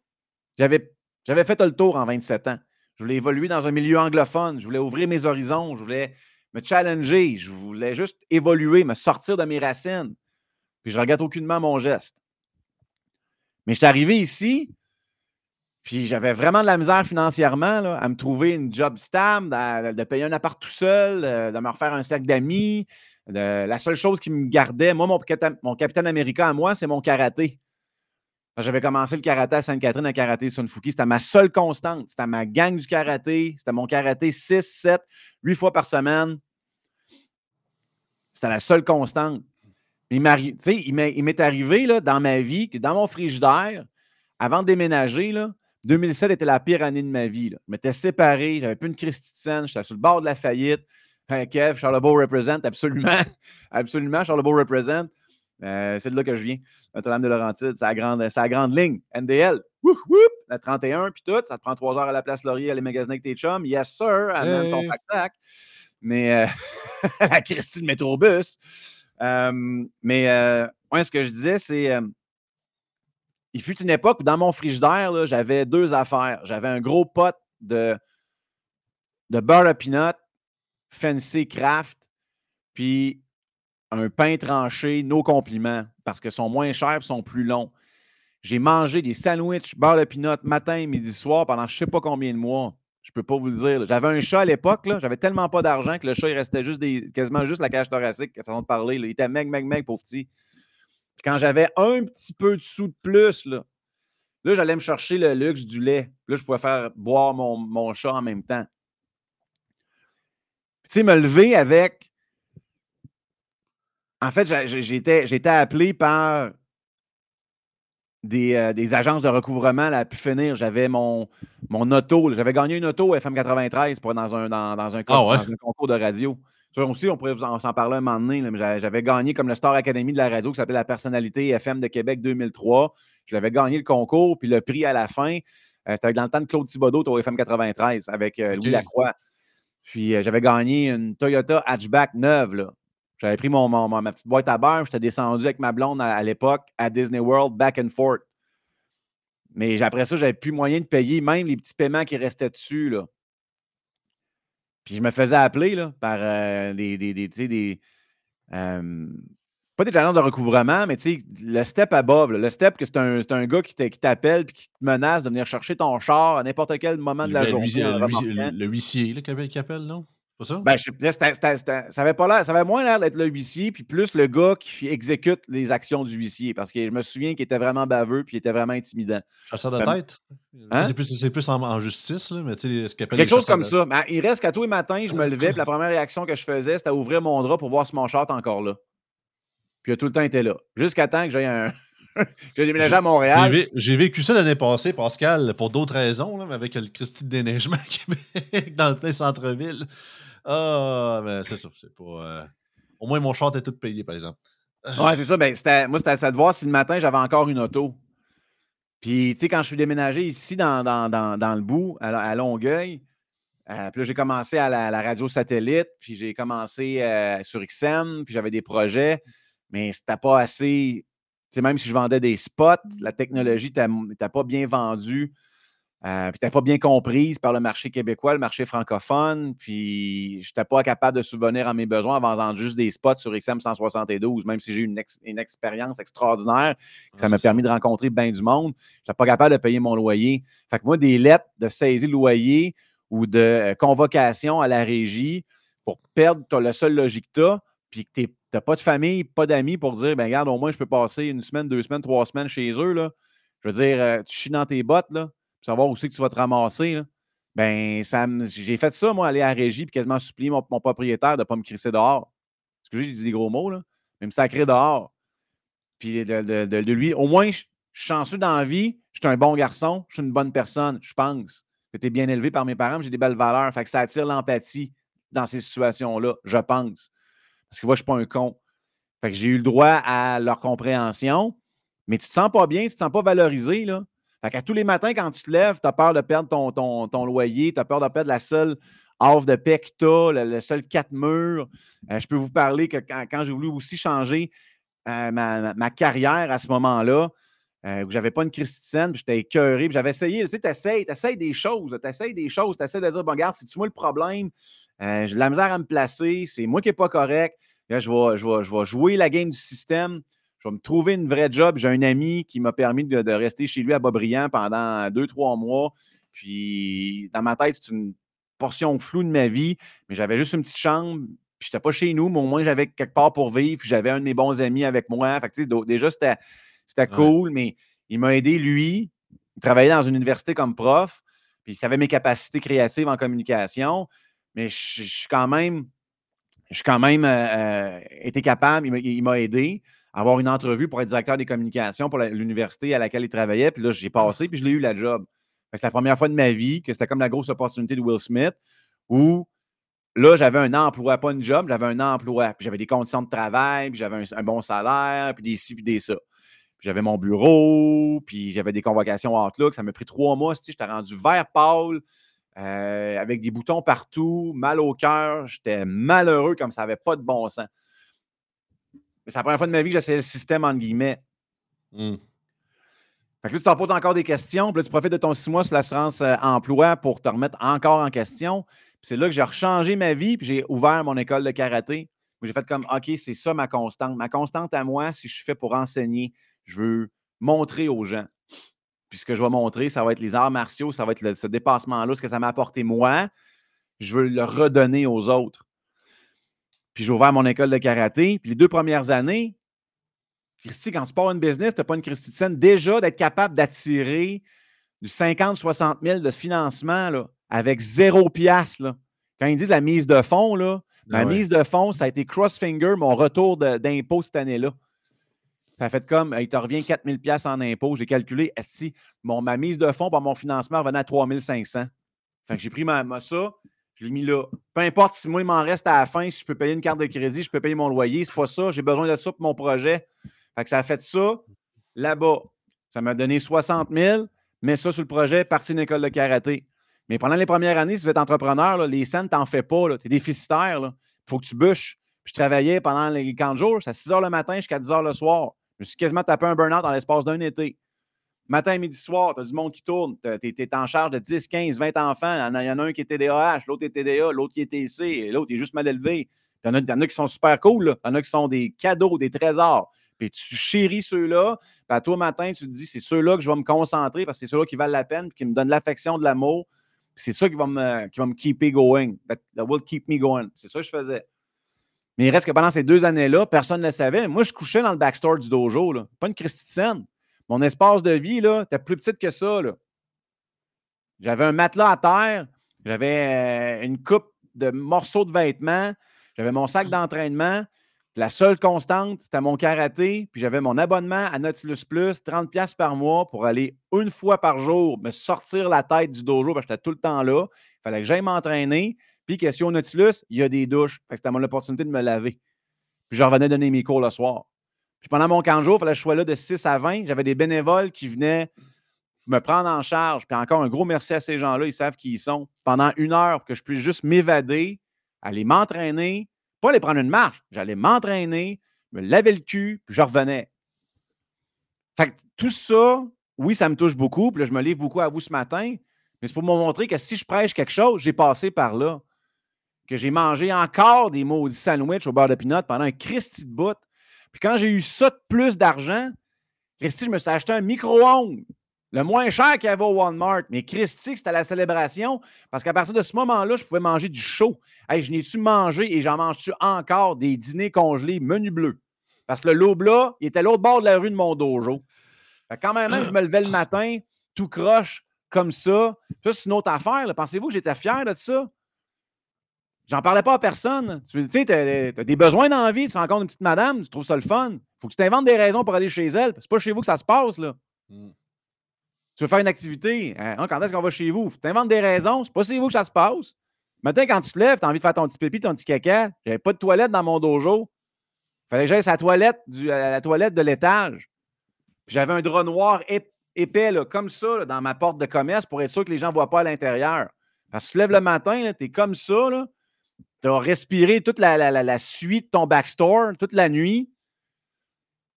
j'avais, j'avais fait le tour en 27 ans. Je voulais évoluer dans un milieu anglophone. Je voulais ouvrir mes horizons. Je voulais me challenger. Je voulais juste évoluer, me sortir de mes racines. Puis je ne regrette aucunement mon geste. Mais je suis arrivé ici, puis j'avais vraiment de la misère financièrement là, à me trouver une job stable, de, payer un appart tout seul, de me refaire un sac d'amis. la seule chose qui me gardait, moi, mon capitaine américain à moi, c'est mon karaté. J'avais commencé le karaté à Sainte-Catherine, un karaté Sunfuki. C'était ma seule constante. C'était ma gang du karaté. C'était mon karaté 6, 7, 8 fois par semaine. C'était la seule constante. Il m'est arrivé là, dans ma vie que dans mon frigidaire, avant de déménager, là, 2007 était la pire année de ma vie. Là. Je m'étais séparé, j'avais plus une scène, j'étais sur le bord de la faillite. Kev, Charlebourg représente, absolument. absolument, Charlebourg représente. Euh, c'est de là que je viens. Notre-Dame de Laurentide, c'est la grande, ligne. NDL, la 31, puis tout. Ça te prend trois heures à la place Laurier, aller magasiner avec tes chums. Yes, sir, amène ton pack-sac. Mais euh, la Christine Métrobus. Euh, mais euh, ce que je disais, c'est. Il fut une époque où dans mon frigidaire, j'avais deux affaires. J'avais un gros pot de, de beurre à peanut, fancy craft, puis un pain tranché, nos compliments, parce qu'ils sont moins chers et sont plus longs. J'ai mangé des sandwichs beurre de pinot matin, midi, soir pendant je ne sais pas combien de mois. Je ne peux pas vous le dire. J'avais un chat à l'époque, j'avais tellement pas d'argent que le chat, il restait juste quasiment juste la cage thoracique, façon de parler. Il était meg, meg, meg, pauvre petit. quand j'avais un petit peu de sous de plus, là, là j'allais me chercher le luxe du lait. Là, je pouvais faire boire mon, mon chat en même temps. Tu sais, me lever avec en fait, j'étais appelé par des, euh, des, agences de recouvrement à pu finir. J'avais mon, mon auto. J'avais gagné une auto FM 93 pour, dans, un, dans, dans, un, ah concours de radio. Ça aussi, on pourrait en, s'en parler un moment donné. J'avais gagné comme le Star Academy de la radio qui s'appelait la personnalité FM de Québec 2003. Je l'avais gagné le concours, puis le prix à la fin, euh, c'était dans le temps de Claude Thibodeau au FM 93 avec euh, Louis Lacroix. Puis j'avais gagné une Toyota Hatchback neuve. Là. J'avais pris mon, ma petite boîte à beurre, j'étais descendu avec ma blonde à, l'époque à Disney World, back and forth. Mais après ça, j'avais plus moyen de payer même les petits paiements qui restaient dessus. Là. Puis je me faisais appeler là, par euh, des, des, des, des euh, pas des agences de recouvrement, mais le step above. le step, que c'est un, un, gars qui t'appelle et qui te menace de venir chercher ton char à n'importe quel moment de la journée. Le, huissier, qui appelle, non? Ça? Ben, ça avait pas l'air, ça avait moins l'air d'être le huissier, puis plus le gars qui exécute les actions du huissier. Parce que je me souviens qu'il était vraiment baveux, puis il était vraiment intimidant. Chasseur de tête? Hein? C'est plus, plus en, justice, là, mais tu sais, ce Quelque chose comme ça. Ben, il reste qu'à tous les matins, je me levais, puis la première réaction que je faisais, c'était à ouvrir mon drap pour voir si mon chat est encore là. Puis il a tout le temps été là. Jusqu'à temps que j'ai un. j'ai déménagé à Montréal. J'ai vécu ça l'année passée, Pascal, pour d'autres raisons, là, avec le Christie de déneigement Québec dans le plein centre-ville. Ah, mais c'est ça. C'est pas. Euh, au moins, mon short est tout payé, par exemple. Ouais, c'est ça. Ben, moi, c'était à de voir si le matin, j'avais encore une auto. Puis, tu sais, quand je suis déménagé ici dans, dans, le bout, à, Longueuil, euh, puis là, j'ai commencé à la, radio satellite, puis j'ai commencé euh, sur XM, puis j'avais des projets, mais c'était pas assez. Tu sais, même si je vendais des spots, la technologie n'était pas bien vendue. Euh, puis, tu pas bien comprise par le marché québécois, le marché francophone. Puis, je n'étais pas capable de subvenir à mes besoins en vendant juste des spots sur XM 172, même si j'ai eu une, expérience extraordinaire. Ça m'a permis de rencontrer bien du monde. Je n'étais pas capable de payer mon loyer. Fait que moi, des lettres de saisie de loyer ou de euh, convocation à la régie pour perdre la seule logique que tu as, puis que tu n'as pas de famille, pas d'amis pour dire, ben regarde, au moins, je peux passer une semaine, deux semaines, trois semaines chez eux. Là. Je veux dire, euh, tu chies dans tes bottes, là savoir aussi que tu vas te ramasser. Ben, ça, j'ai fait ça, moi, aller à régie puis quasiment supplier mon, propriétaire de ne pas me crisser dehors. Que j'ai dit des gros mots, là. Mais me sacrer dehors. Puis de, lui, au moins, je, suis chanceux dans la vie, je suis un bon garçon, je suis une bonne personne, je pense. Tu es bien élevé par mes parents, j'ai des belles valeurs. Fait que ça attire l'empathie dans ces situations-là, je pense. Parce que moi, je ne suis pas un con. Fait que j'ai eu le droit à leur compréhension, mais tu ne te sens pas bien, tu ne te sens pas valorisé, là. Fait qu'à tous les matins, quand tu te lèves, tu as peur de perdre ton, ton, loyer, tu as peur de perdre la seule offre de paix que tu as, le, seul quatre murs. Euh, je peux vous parler que quand, j'ai voulu aussi changer euh, ma, carrière à ce moment-là, euh, où j'avais pas une Christine, puis j'étais écœuré, puis j'avais essayé, tu sais, t'essayes, t'essayes des choses, t'essayes des choses, t'essayes de dire, bon, regarde, c'est-tu moi le problème? j'ai de la misère à me placer, c'est moi qui n'ai pas correct, je je, je vais jouer la game du système, je vais me trouver une vraie job. J'ai un ami qui m'a permis de, rester chez lui à Boisbriand pendant deux, trois mois. Puis, dans ma tête, c'est une portion floue de ma vie, mais j'avais juste une petite chambre. Puis, je n'étais pas chez nous, mais au moins, j'avais quelque part pour vivre. Puis, j'avais un de mes bons amis avec moi. Fait que, déjà, c'était cool, mais il m'a aidé, lui. Il travaillait dans une université comme prof. Puis, il savait mes capacités créatives en communication. Mais je, suis quand même, je quand même euh, euh, été capable. Il m'a aidé avoir une entrevue pour être directeur des communications pour l'université à laquelle il travaillait. Puis là, j'ai passé, puis je l'ai eu la job. C'est la première fois de ma vie que c'était comme la grosse opportunité de Will Smith où là, j'avais un emploi, pas une job, j'avais un emploi. Puis j'avais des conditions de travail, puis j'avais un, bon salaire, puis des ci, puis des ça. Puis j'avais mon bureau, puis j'avais des convocations Outlook. Ça m'a pris trois mois. J'étais rendu vert pâle, euh, avec des boutons partout, mal au cœur. J'étais malheureux comme ça n'avait pas de bon sens c'est la première fois de ma vie que j'essayais le système, entre guillemets. Hmm. Fait que là, tu t'en poses encore des questions, puis là, tu profites de ton six mois sur l'assurance euh, emploi pour te remettre encore en question. c'est là que j'ai rechangé ma vie, puis j'ai ouvert mon école de karaté. J'ai fait comme, OK, c'est ça ma constante. Ma constante à moi, si je suis fait pour enseigner, je veux montrer aux gens. Puis ce que je vais montrer, ça va être les arts martiaux, ça va être ce dépassement-là, ce que ça m'a apporté moi. Je veux le redonner aux autres. Puis j'ai ouvert mon école de karaté. Puis les deux premières années, Christy, quand tu pars une business, tu n'as pas une Christy de scène. Déjà, d'être capable d'attirer du 50-60 000 de financement là, avec zéro piastre. Là. Quand ils disent la mise de fonds, là, ma ah mise de fonds, ça a été cross-finger, mon retour d'impôt cette année-là. Ça a fait comme, il te revient 4 000 en impôt. J'ai calculé, si mon, ma mise de fonds pour mon financement revenait à 3 500. Fait que j'ai pris ma, ma ça, je l'ai mis là. Peu importe si moi, il m'en reste à la fin, si je peux payer une carte de crédit, je peux payer mon loyer. C'est pas ça. J'ai besoin de ça pour mon projet. Fait que ça a fait ça là-bas. Ça m'a donné 60 000. Mets ça sur le projet, parti d'une école de karaté. Mais pendant les premières années, si vous êtes entrepreneur, les scènes, t'en fais pas. Tu es déficitaire. Il faut que tu bûches. Puis je travaillais pendant les 40 jours, c'est à 6 h le matin jusqu'à 10 h le soir. Je me suis quasiment tapé un burn-out dans l'espace d'un été. Matin, midi, soir, tu as du monde qui tourne. Tu es, en charge de 10, 15, 20 enfants. Il y en a un qui est TDAH, l'autre est TDA, l'autre qui est TC, l'autre est juste mal élevé. Il y, en a, qui sont super cool. Il y en a qui sont des cadeaux, des trésors. Puis tu chéris ceux-là. Puis à toi, matin, tu te dis, c'est ceux-là que je vais me concentrer parce que c'est ceux-là qui valent la peine, qui me donnent l'affection, de l'amour. C'est ça qui va me, qui me keep going. That, will keep me going. C'est ça que je faisais. Mais il reste que pendant ces deux années-là, personne ne le savait. Moi, je couchais dans le backstore du dojo. Pas une Christine. Mon espace de vie, là, était plus petite que ça. J'avais un matelas à terre, j'avais euh, une coupe de morceaux de vêtements, j'avais mon sac d'entraînement. La seule constante, c'était mon karaté, puis j'avais mon abonnement à Nautilus Plus, 30$ par mois pour aller une fois par jour me sortir la tête du dojo, parce que j'étais tout le temps là. Il fallait que j'aille m'entraîner. Puis, question Nautilus, il y a des douches. C'était mon opportunité de me laver. Puis, je revenais donner mes cours le soir. Puis pendant mon camp de jour, il fallait que je sois là de 6 à 20. J'avais des bénévoles qui venaient me prendre en charge. Puis encore un gros merci à ces gens-là, ils savent qui ils sont. Pendant une heure, que je puisse juste m'évader, aller m'entraîner, pas aller prendre une marche. J'allais m'entraîner, me laver le cul, puis je revenais. Fait que tout ça, oui, ça me touche beaucoup. Puis là, je me livre beaucoup à vous ce matin. Mais c'est pour me montrer que si je prêche quelque chose, j'ai passé par là. Que j'ai mangé encore des maudits sandwichs au beurre de pinot pendant un Christy de bout. Puis quand j'ai eu ça de plus d'argent, Christy, je me suis acheté un micro-ondes. Le moins cher qu'il y avait au Walmart. Mais Christy, c'était la célébration parce qu'à partir de ce moment-là, je pouvais manger du chaud. Hey, je n'ai-tu mangé et j'en mange-tu encore des dîners congelés menu bleu? Parce que le loup là, il était à l'autre bord de la rue de mon dojo. quand même, je me levais le matin, tout croche, comme ça. Ça, c'est une autre affaire. Pensez-vous que j'étais fier de ça? J'en parlais pas à personne. Tu sais, tu as, des besoins dans la vie, tu rencontres une petite madame, tu trouves ça le fun. faut que tu t'inventes des raisons pour aller chez elle. C'est pas chez vous que ça se passe, là. Hmm. Tu veux faire une activité, hein, quand est-ce qu'on va chez vous? Tu inventes des raisons, c'est pas chez vous que ça se passe. Maintenant, quand tu te lèves, tu as envie de faire ton petit pipi, ton petit caca. J'avais pas de toilette dans mon dojo. Fallait que j'aille à la toilette, du, à la toilette de l'étage. J'avais un drap noir épais, là, comme ça, dans ma porte de commerce pour être sûr que les gens ne voient pas à l'intérieur. Parce que tu te lèves le matin, tu es comme ça, tu as respiré toute la, la, suite de ton backstore toute la nuit.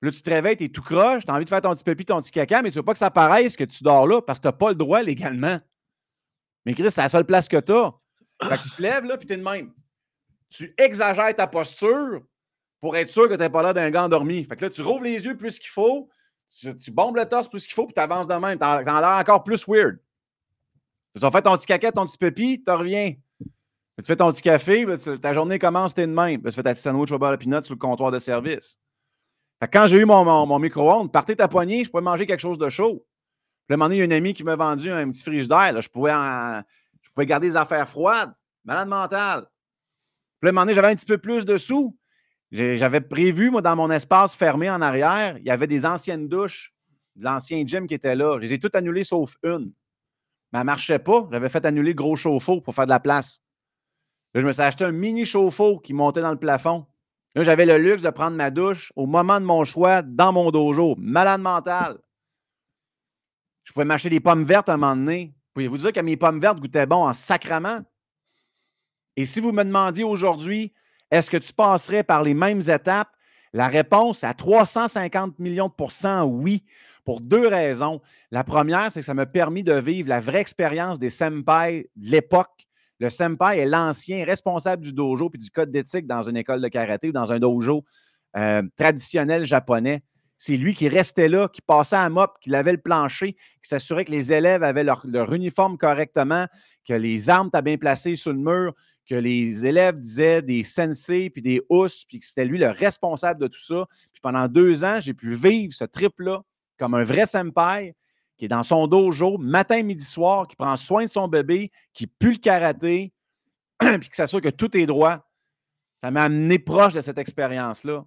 Là, tu te réveilles, tu es tout croche, tu as envie de faire ton petit pipi, ton petit caca, mais tu veux pas que ça paraisse que tu dors là parce que tu n'as pas le droit légalement. Mais Chris, c'est la seule place que tu as. Fait que tu te lèves là, puis tu es de même. Tu exagères ta posture pour être sûr que tu n'es pas là d'un gars endormi. Fait que là, tu rouvres les yeux plus qu'il faut, tu, bombes le torse plus qu'il faut, puis tu avances de même. Tu as, l'air encore plus weird. Tu vas faire ton petit caca, ton petit pipi, tu reviens. Tu fais ton petit café, ta journée commence, t'es de même. tu fais ta sandwich au beurre pinot sur le comptoir de service. quand j'ai eu mon, micro-ondes, partez ta poignée, je pouvais manger quelque chose de chaud. Puis, à un moment donné, il y a une amie qui m'a vendu un petit frigidaire. Pouvais, je pouvais garder des affaires froides. Malade mental. Puis, à un moment donné, j'avais un petit peu plus de sous. J'avais prévu, moi, dans mon espace fermé en arrière, il y avait des anciennes douches de l'ancien gym qui était là. Je les ai toutes annulées sauf une. Mais elle ne marchait pas. J'avais fait annuler le gros chauffe-eau pour faire de la place. Je me suis acheté un mini chauffe-eau qui montait dans le plafond. Là, j'avais le luxe de prendre ma douche au moment de mon choix dans mon dojo. Malade mental. Je pouvais m'acheter des pommes vertes à un moment donné. Pouvez-vous dire que mes pommes vertes goûtaient bon en sacrament? Et si vous me demandiez aujourd'hui, est-ce que tu passerais par les mêmes étapes? La réponse à 350 millions de pourcents, oui, pour deux raisons. La première, c'est que ça m'a permis de vivre la vraie expérience des senpai de l'époque. Le senpai est l'ancien responsable du dojo puis du code d'éthique dans une école de karaté ou dans un dojo euh, traditionnel japonais. C'est lui qui restait là, qui passait à mop, qui lavait le plancher, qui s'assurait que les élèves avaient leur, uniforme correctement, que les armes étaient bien placées sur le mur, que les élèves disaient des sensei puis des housses, puis que c'était lui le responsable de tout ça. Puis pendant deux ans, j'ai pu vivre ce trip-là comme un vrai senpai qui est dans son dojo matin, midi, soir, qui prend soin de son bébé, qui pue le karaté, puis qui s'assure que tout est droit. Ça m'a amené proche de cette expérience-là.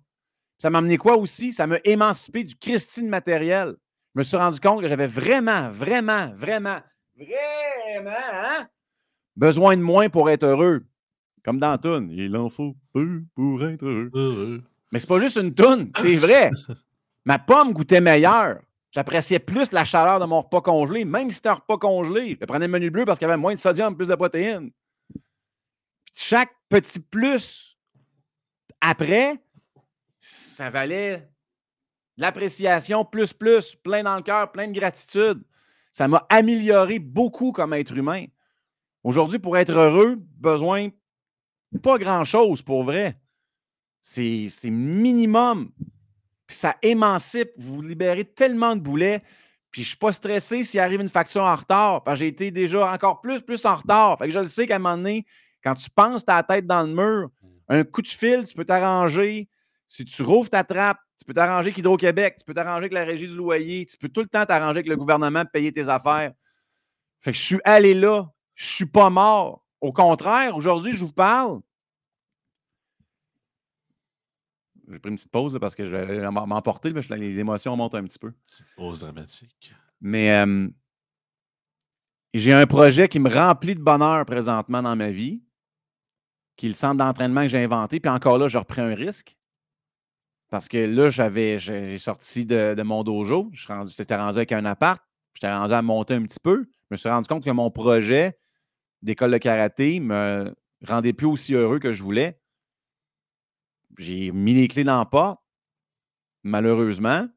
Ça m'a amené quoi aussi? Ça m'a émancipé du Christine matériel. Je me suis rendu compte que j'avais vraiment, vraiment, vraiment, vraiment hein, besoin de moins pour être heureux. Comme dans Toon, il en faut peu pour être heureux. Mais c'est pas juste une toune, c'est vrai. Ma pomme goûtait meilleure. J'appréciais plus la chaleur de mon repas congelé, même si c'était un repas congelé. Je prenais le menu bleu parce qu'il y avait moins de sodium, plus de protéines. chaque petit plus après, ça valait l'appréciation plus plus, plein dans le cœur, plein de gratitude. Ça m'a amélioré beaucoup comme être humain. Aujourd'hui, pour être heureux, besoin pas grand-chose pour vrai. C'est minimum. Puis ça émancipe. Vous libérez tellement de boulets. Puis je ne suis pas stressé s'il arrive une facture en retard. Parce que j'ai été déjà encore plus, plus en retard. Fait que je le sais qu'à un moment donné, quand tu penses ta tête dans le mur, un coup de fil, tu peux t'arranger. Si tu rouvres ta trappe, tu peux t'arranger avec Hydro-Québec, tu peux t'arranger avec la régie du loyer, tu peux tout le temps t'arranger avec le gouvernement pour payer tes affaires. Fait que je suis allé là je ne suis pas mort. Au contraire, aujourd'hui, je vous parle. J'ai pris une petite pause parce que je vais m'emporter, les émotions montent un petit peu. pause dramatique. Mais j'ai un projet qui me remplit de bonheur présentement dans ma vie, qui est le centre d'entraînement que j'ai inventé. Puis encore là, je reprends un risque. Parce que là, j'avais, j'ai sorti de, mon dojo. J'étais rendu, rendu avec un appart. J'étais rendu à monter un petit peu. Je me suis rendu compte que mon projet d'école de karaté me rendait plus aussi heureux que je voulais. J'ai mis les clés dans le pas, malheureusement.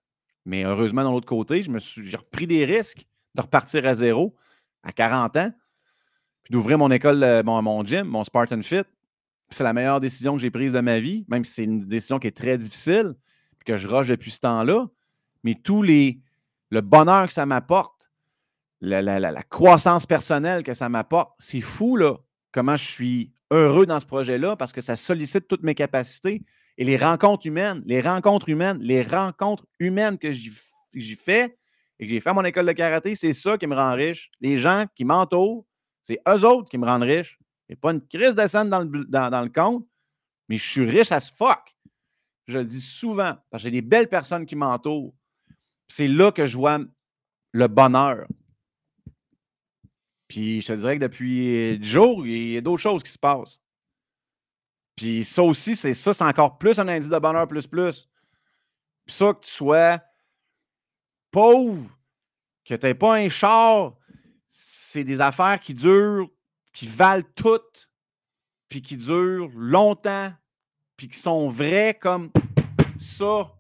Mais heureusement, de l'autre côté, je me suis, j'ai repris des risques de repartir à zéro à 40 ans, puis d'ouvrir mon école, euh, mon, mon gym, mon Spartan Fit. C'est la meilleure décision que j'ai prise de ma vie, même si c'est une décision qui est très difficile, puis que je rush depuis ce temps-là. Mais tous les, le bonheur que ça m'apporte, la, la, la, croissance personnelle que ça m'apporte, c'est fou, là, comment je suis heureux dans ce projet-là parce que ça sollicite toutes mes capacités et les rencontres humaines, les rencontres humaines, les rencontres humaines que j'y fais et que j'ai fait à mon école de karaté, c'est ça qui me rend riche. Les gens qui m'entourent, c'est eux autres qui me rendent riche. Il pas une crise de scène dans le, dans, le compte, mais je suis riche as fuck. Je le dis souvent parce que j'ai des belles personnes qui m'entourent. C'est là que je vois le bonheur. Puis je te dirais que depuis 10 jours, il y a d'autres choses qui se passent. Puis ça aussi, c'est ça, c'est encore plus un indice de bonheur plus plus. Puis ça, que tu sois pauvre, que tu n'aies pas un char, c'est des affaires qui durent, qui valent toutes, puis qui durent longtemps, puis qui sont vraies comme ça.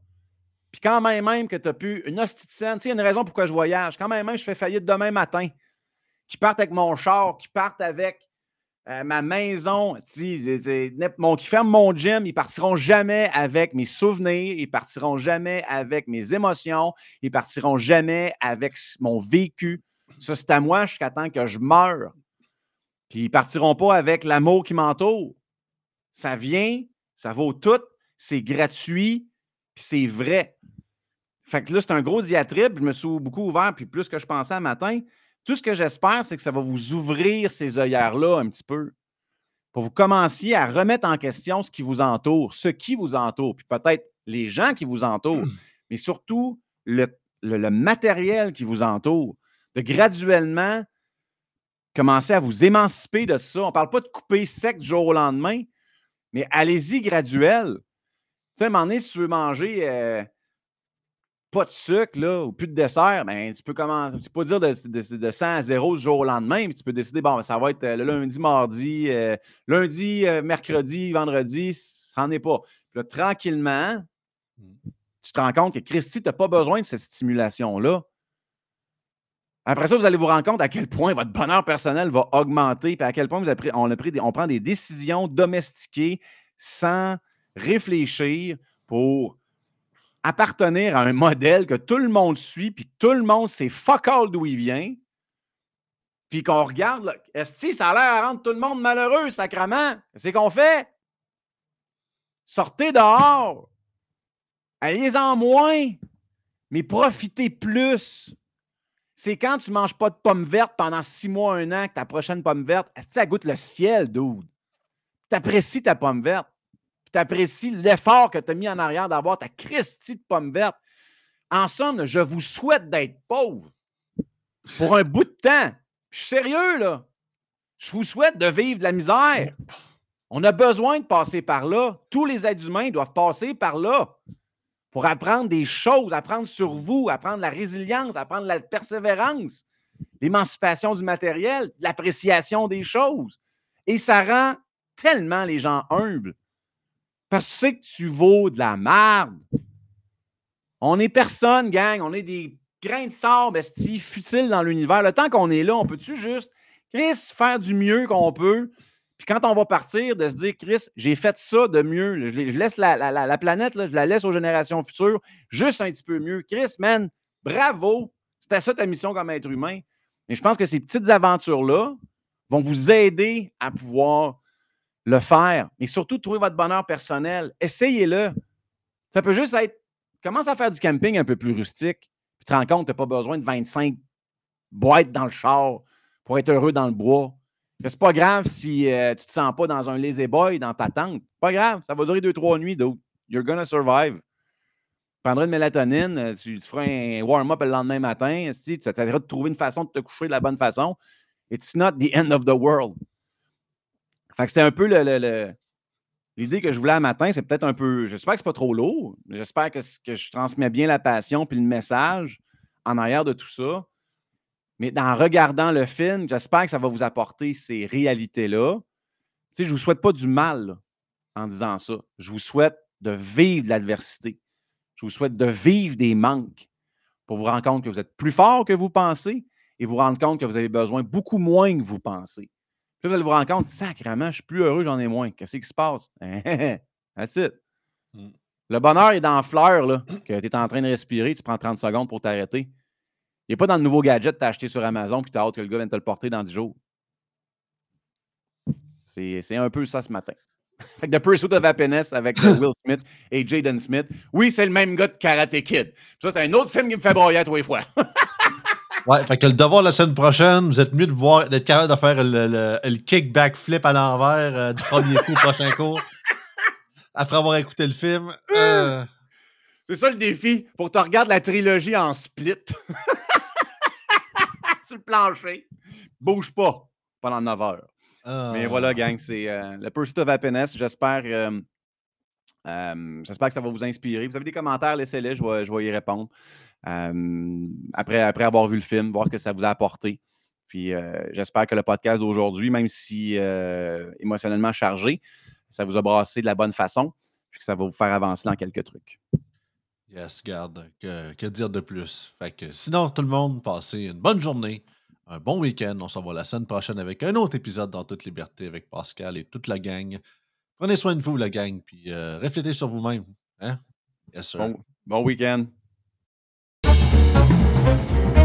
Puis quand même, même que tu as pu une hostie tu sais, il y a une raison pourquoi je voyage. Quand même, même je fais faillite demain matin qui partent avec mon char, qui partent avec euh, ma maison, qui ferment mon gym, ils partiront jamais avec mes souvenirs, ils partiront jamais avec mes émotions, ils partiront jamais avec mon vécu. Ça, c'est à moi jusqu'à temps que je meure. Puis ils partiront pas avec l'amour qui m'entoure. Ça vient, ça vaut tout, c'est gratuit, puis c'est vrai. Fait que là, c'est un gros diatribe. Je me suis beaucoup ouvert, puis plus que je pensais un matin. Tout ce que j'espère, c'est que ça va vous ouvrir ces œillères-là un petit peu pour vous commenciez à remettre en question ce qui vous entoure, ce qui vous entoure, puis peut-être les gens qui vous entourent, mais surtout le, matériel qui vous entoure, de graduellement commencer à vous émanciper de ça. On ne parle pas de couper sec du jour au lendemain, mais allez-y graduel. Tu sais, à un moment donné, si tu veux manger euh, pas de sucre là, ou plus de dessert, ben, tu peux commencer. Tu peux pas dire de, de, 100 à 0 du jour au lendemain, mais tu peux décider, bon, ça va être euh, le lundi, mardi, euh, lundi, euh, mercredi, vendredi, ça n'en est pas. Puis là, tranquillement, mmh. tu te rends compte que Christy, tu n'as pas besoin de cette stimulation-là. Après ça, vous allez vous rendre compte à quel point votre bonheur personnel va augmenter, puis à quel point vous avez on, a pris on prend des décisions domestiquées sans réfléchir pour appartenir à un modèle que tout le monde suit, puis que tout le monde sait fuck all d'où il vient, puis qu'on regarde, est-ce que ça a l'air à rendre tout le monde malheureux, sacrement? C'est qu'on fait? Sortez dehors. Allez-en moins, mais profitez plus. C'est quand tu ne manges pas de pommes vertes pendant six mois, un an, que ta prochaine pomme verte, est-ce que ça goûte le ciel, dude? Tu apprécies ta pomme verte tu apprécies l'effort que tu as mis en arrière d'avoir ta Christie de pomme verte. En somme, je vous souhaite d'être pauvre pour un bout de temps. Je suis sérieux, là. Je vous souhaite de vivre de la misère. On a besoin de passer par là. Tous les êtres humains doivent passer par là pour apprendre des choses, apprendre sur vous, apprendre la résilience, apprendre la persévérance, l'émancipation du matériel, l'appréciation des choses. Et ça rend tellement les gens humbles. Parce que tu vaux de la merde. On est personne, gang. On est des grains de sable, esti, futiles dans l'univers. Le temps qu'on est là, on peut-tu juste, Chris, faire du mieux qu'on peut? Puis quand on va partir, de se dire, Chris, j'ai fait ça de mieux. Je, laisse la, planète, je la laisse aux générations futures juste un petit peu mieux. Chris, man, bravo. C'était ça ta mission comme être humain. Mais je pense que ces petites aventures-là vont vous aider à pouvoir le faire, mais surtout trouver votre bonheur personnel. Essayez-le. Ça peut juste être, commence à faire du camping un peu plus rustique, puis te rends compte que tu n'as pas besoin de 25 boîtes dans le char pour être heureux dans le bois. C'est pas grave si tu euh, tu te sens pas dans un lazy boy dans ta tente. Pas grave, ça va durer deux, trois nuits, donc you're gonna survive. Tu prendras une mélatonine, euh, tu, feras un warm-up le lendemain matin, tu essaieras de trouver une façon de te coucher de la bonne façon. It's not the end of the world. Fait que c'est un peu le, l'idée que je voulais un matin. C'est peut-être un peu. J'espère que c'est pas trop lourd. J'espère que, je transmets bien la passion puis le message en arrière de tout ça. Mais en regardant le film, j'espère que ça va vous apporter ces réalités-là. Je ne vous souhaite pas du mal en disant ça. Je vous souhaite de vivre l'adversité. Je vous souhaite de vivre des manques pour vous rendre compte que vous êtes plus fort que vous pensez et vous rendre compte que vous avez besoin beaucoup moins que vous pensez. Puis vous allez vous rendre compte, sacrément, je suis plus heureux, j'en ai moins. Qu'est-ce qui se passe? That's it. Mm. Le bonheur est dans la fleur là, que tu es en train de respirer, tu prends 30 secondes pour t'arrêter. Il n'est pas dans le nouveau gadget que tu as acheté sur Amazon puis tu as hâte que le gars vienne te le porter dans 10 jours. C'est un peu ça ce matin. The Pursuit of Happiness avec euh, Will Smith et Jaden Smith. Oui, c'est le même gars de Karate Kid. Ça, c'est un autre film qui me fait broyer à tous les fois. ouais, fait que le devoir la semaine prochaine, vous êtes mieux de voir, d'être capable de faire le, le, kickback flip à l'envers euh, du premier coup au prochain cours. Après avoir écouté le film. Euh. C'est ça le défi. Faut que tu regardes la trilogie en split. Sur le plancher. Bouge pas pendant 9 heures. Mais voilà, ah. gang, c'est euh, le Pursuit of Happiness. J'espère, euh, euh, j'espère que ça va vous inspirer. Vous avez des commentaires, laissez-les, je vais, je vais y répondre. Après, après avoir vu le film, voir que ça vous a apporté. Puis j'espère que le podcast d'aujourd'hui, même si émotionnellement chargé, ça vous a brassé de la bonne façon, puis que ça va vous faire avancer dans quelques trucs. Yes, garde. Que, que dire de plus? Fait que sinon, tout le monde, passez une bonne journée un bon week-end. On se revoit la semaine prochaine avec un autre épisode dans toute liberté avec Pascal et toute la gang. Prenez soin de vous, la gang, puis euh, réfléchissez sur vous-même. Hein? Yes, sir. Bon, bon week-end. Thank you.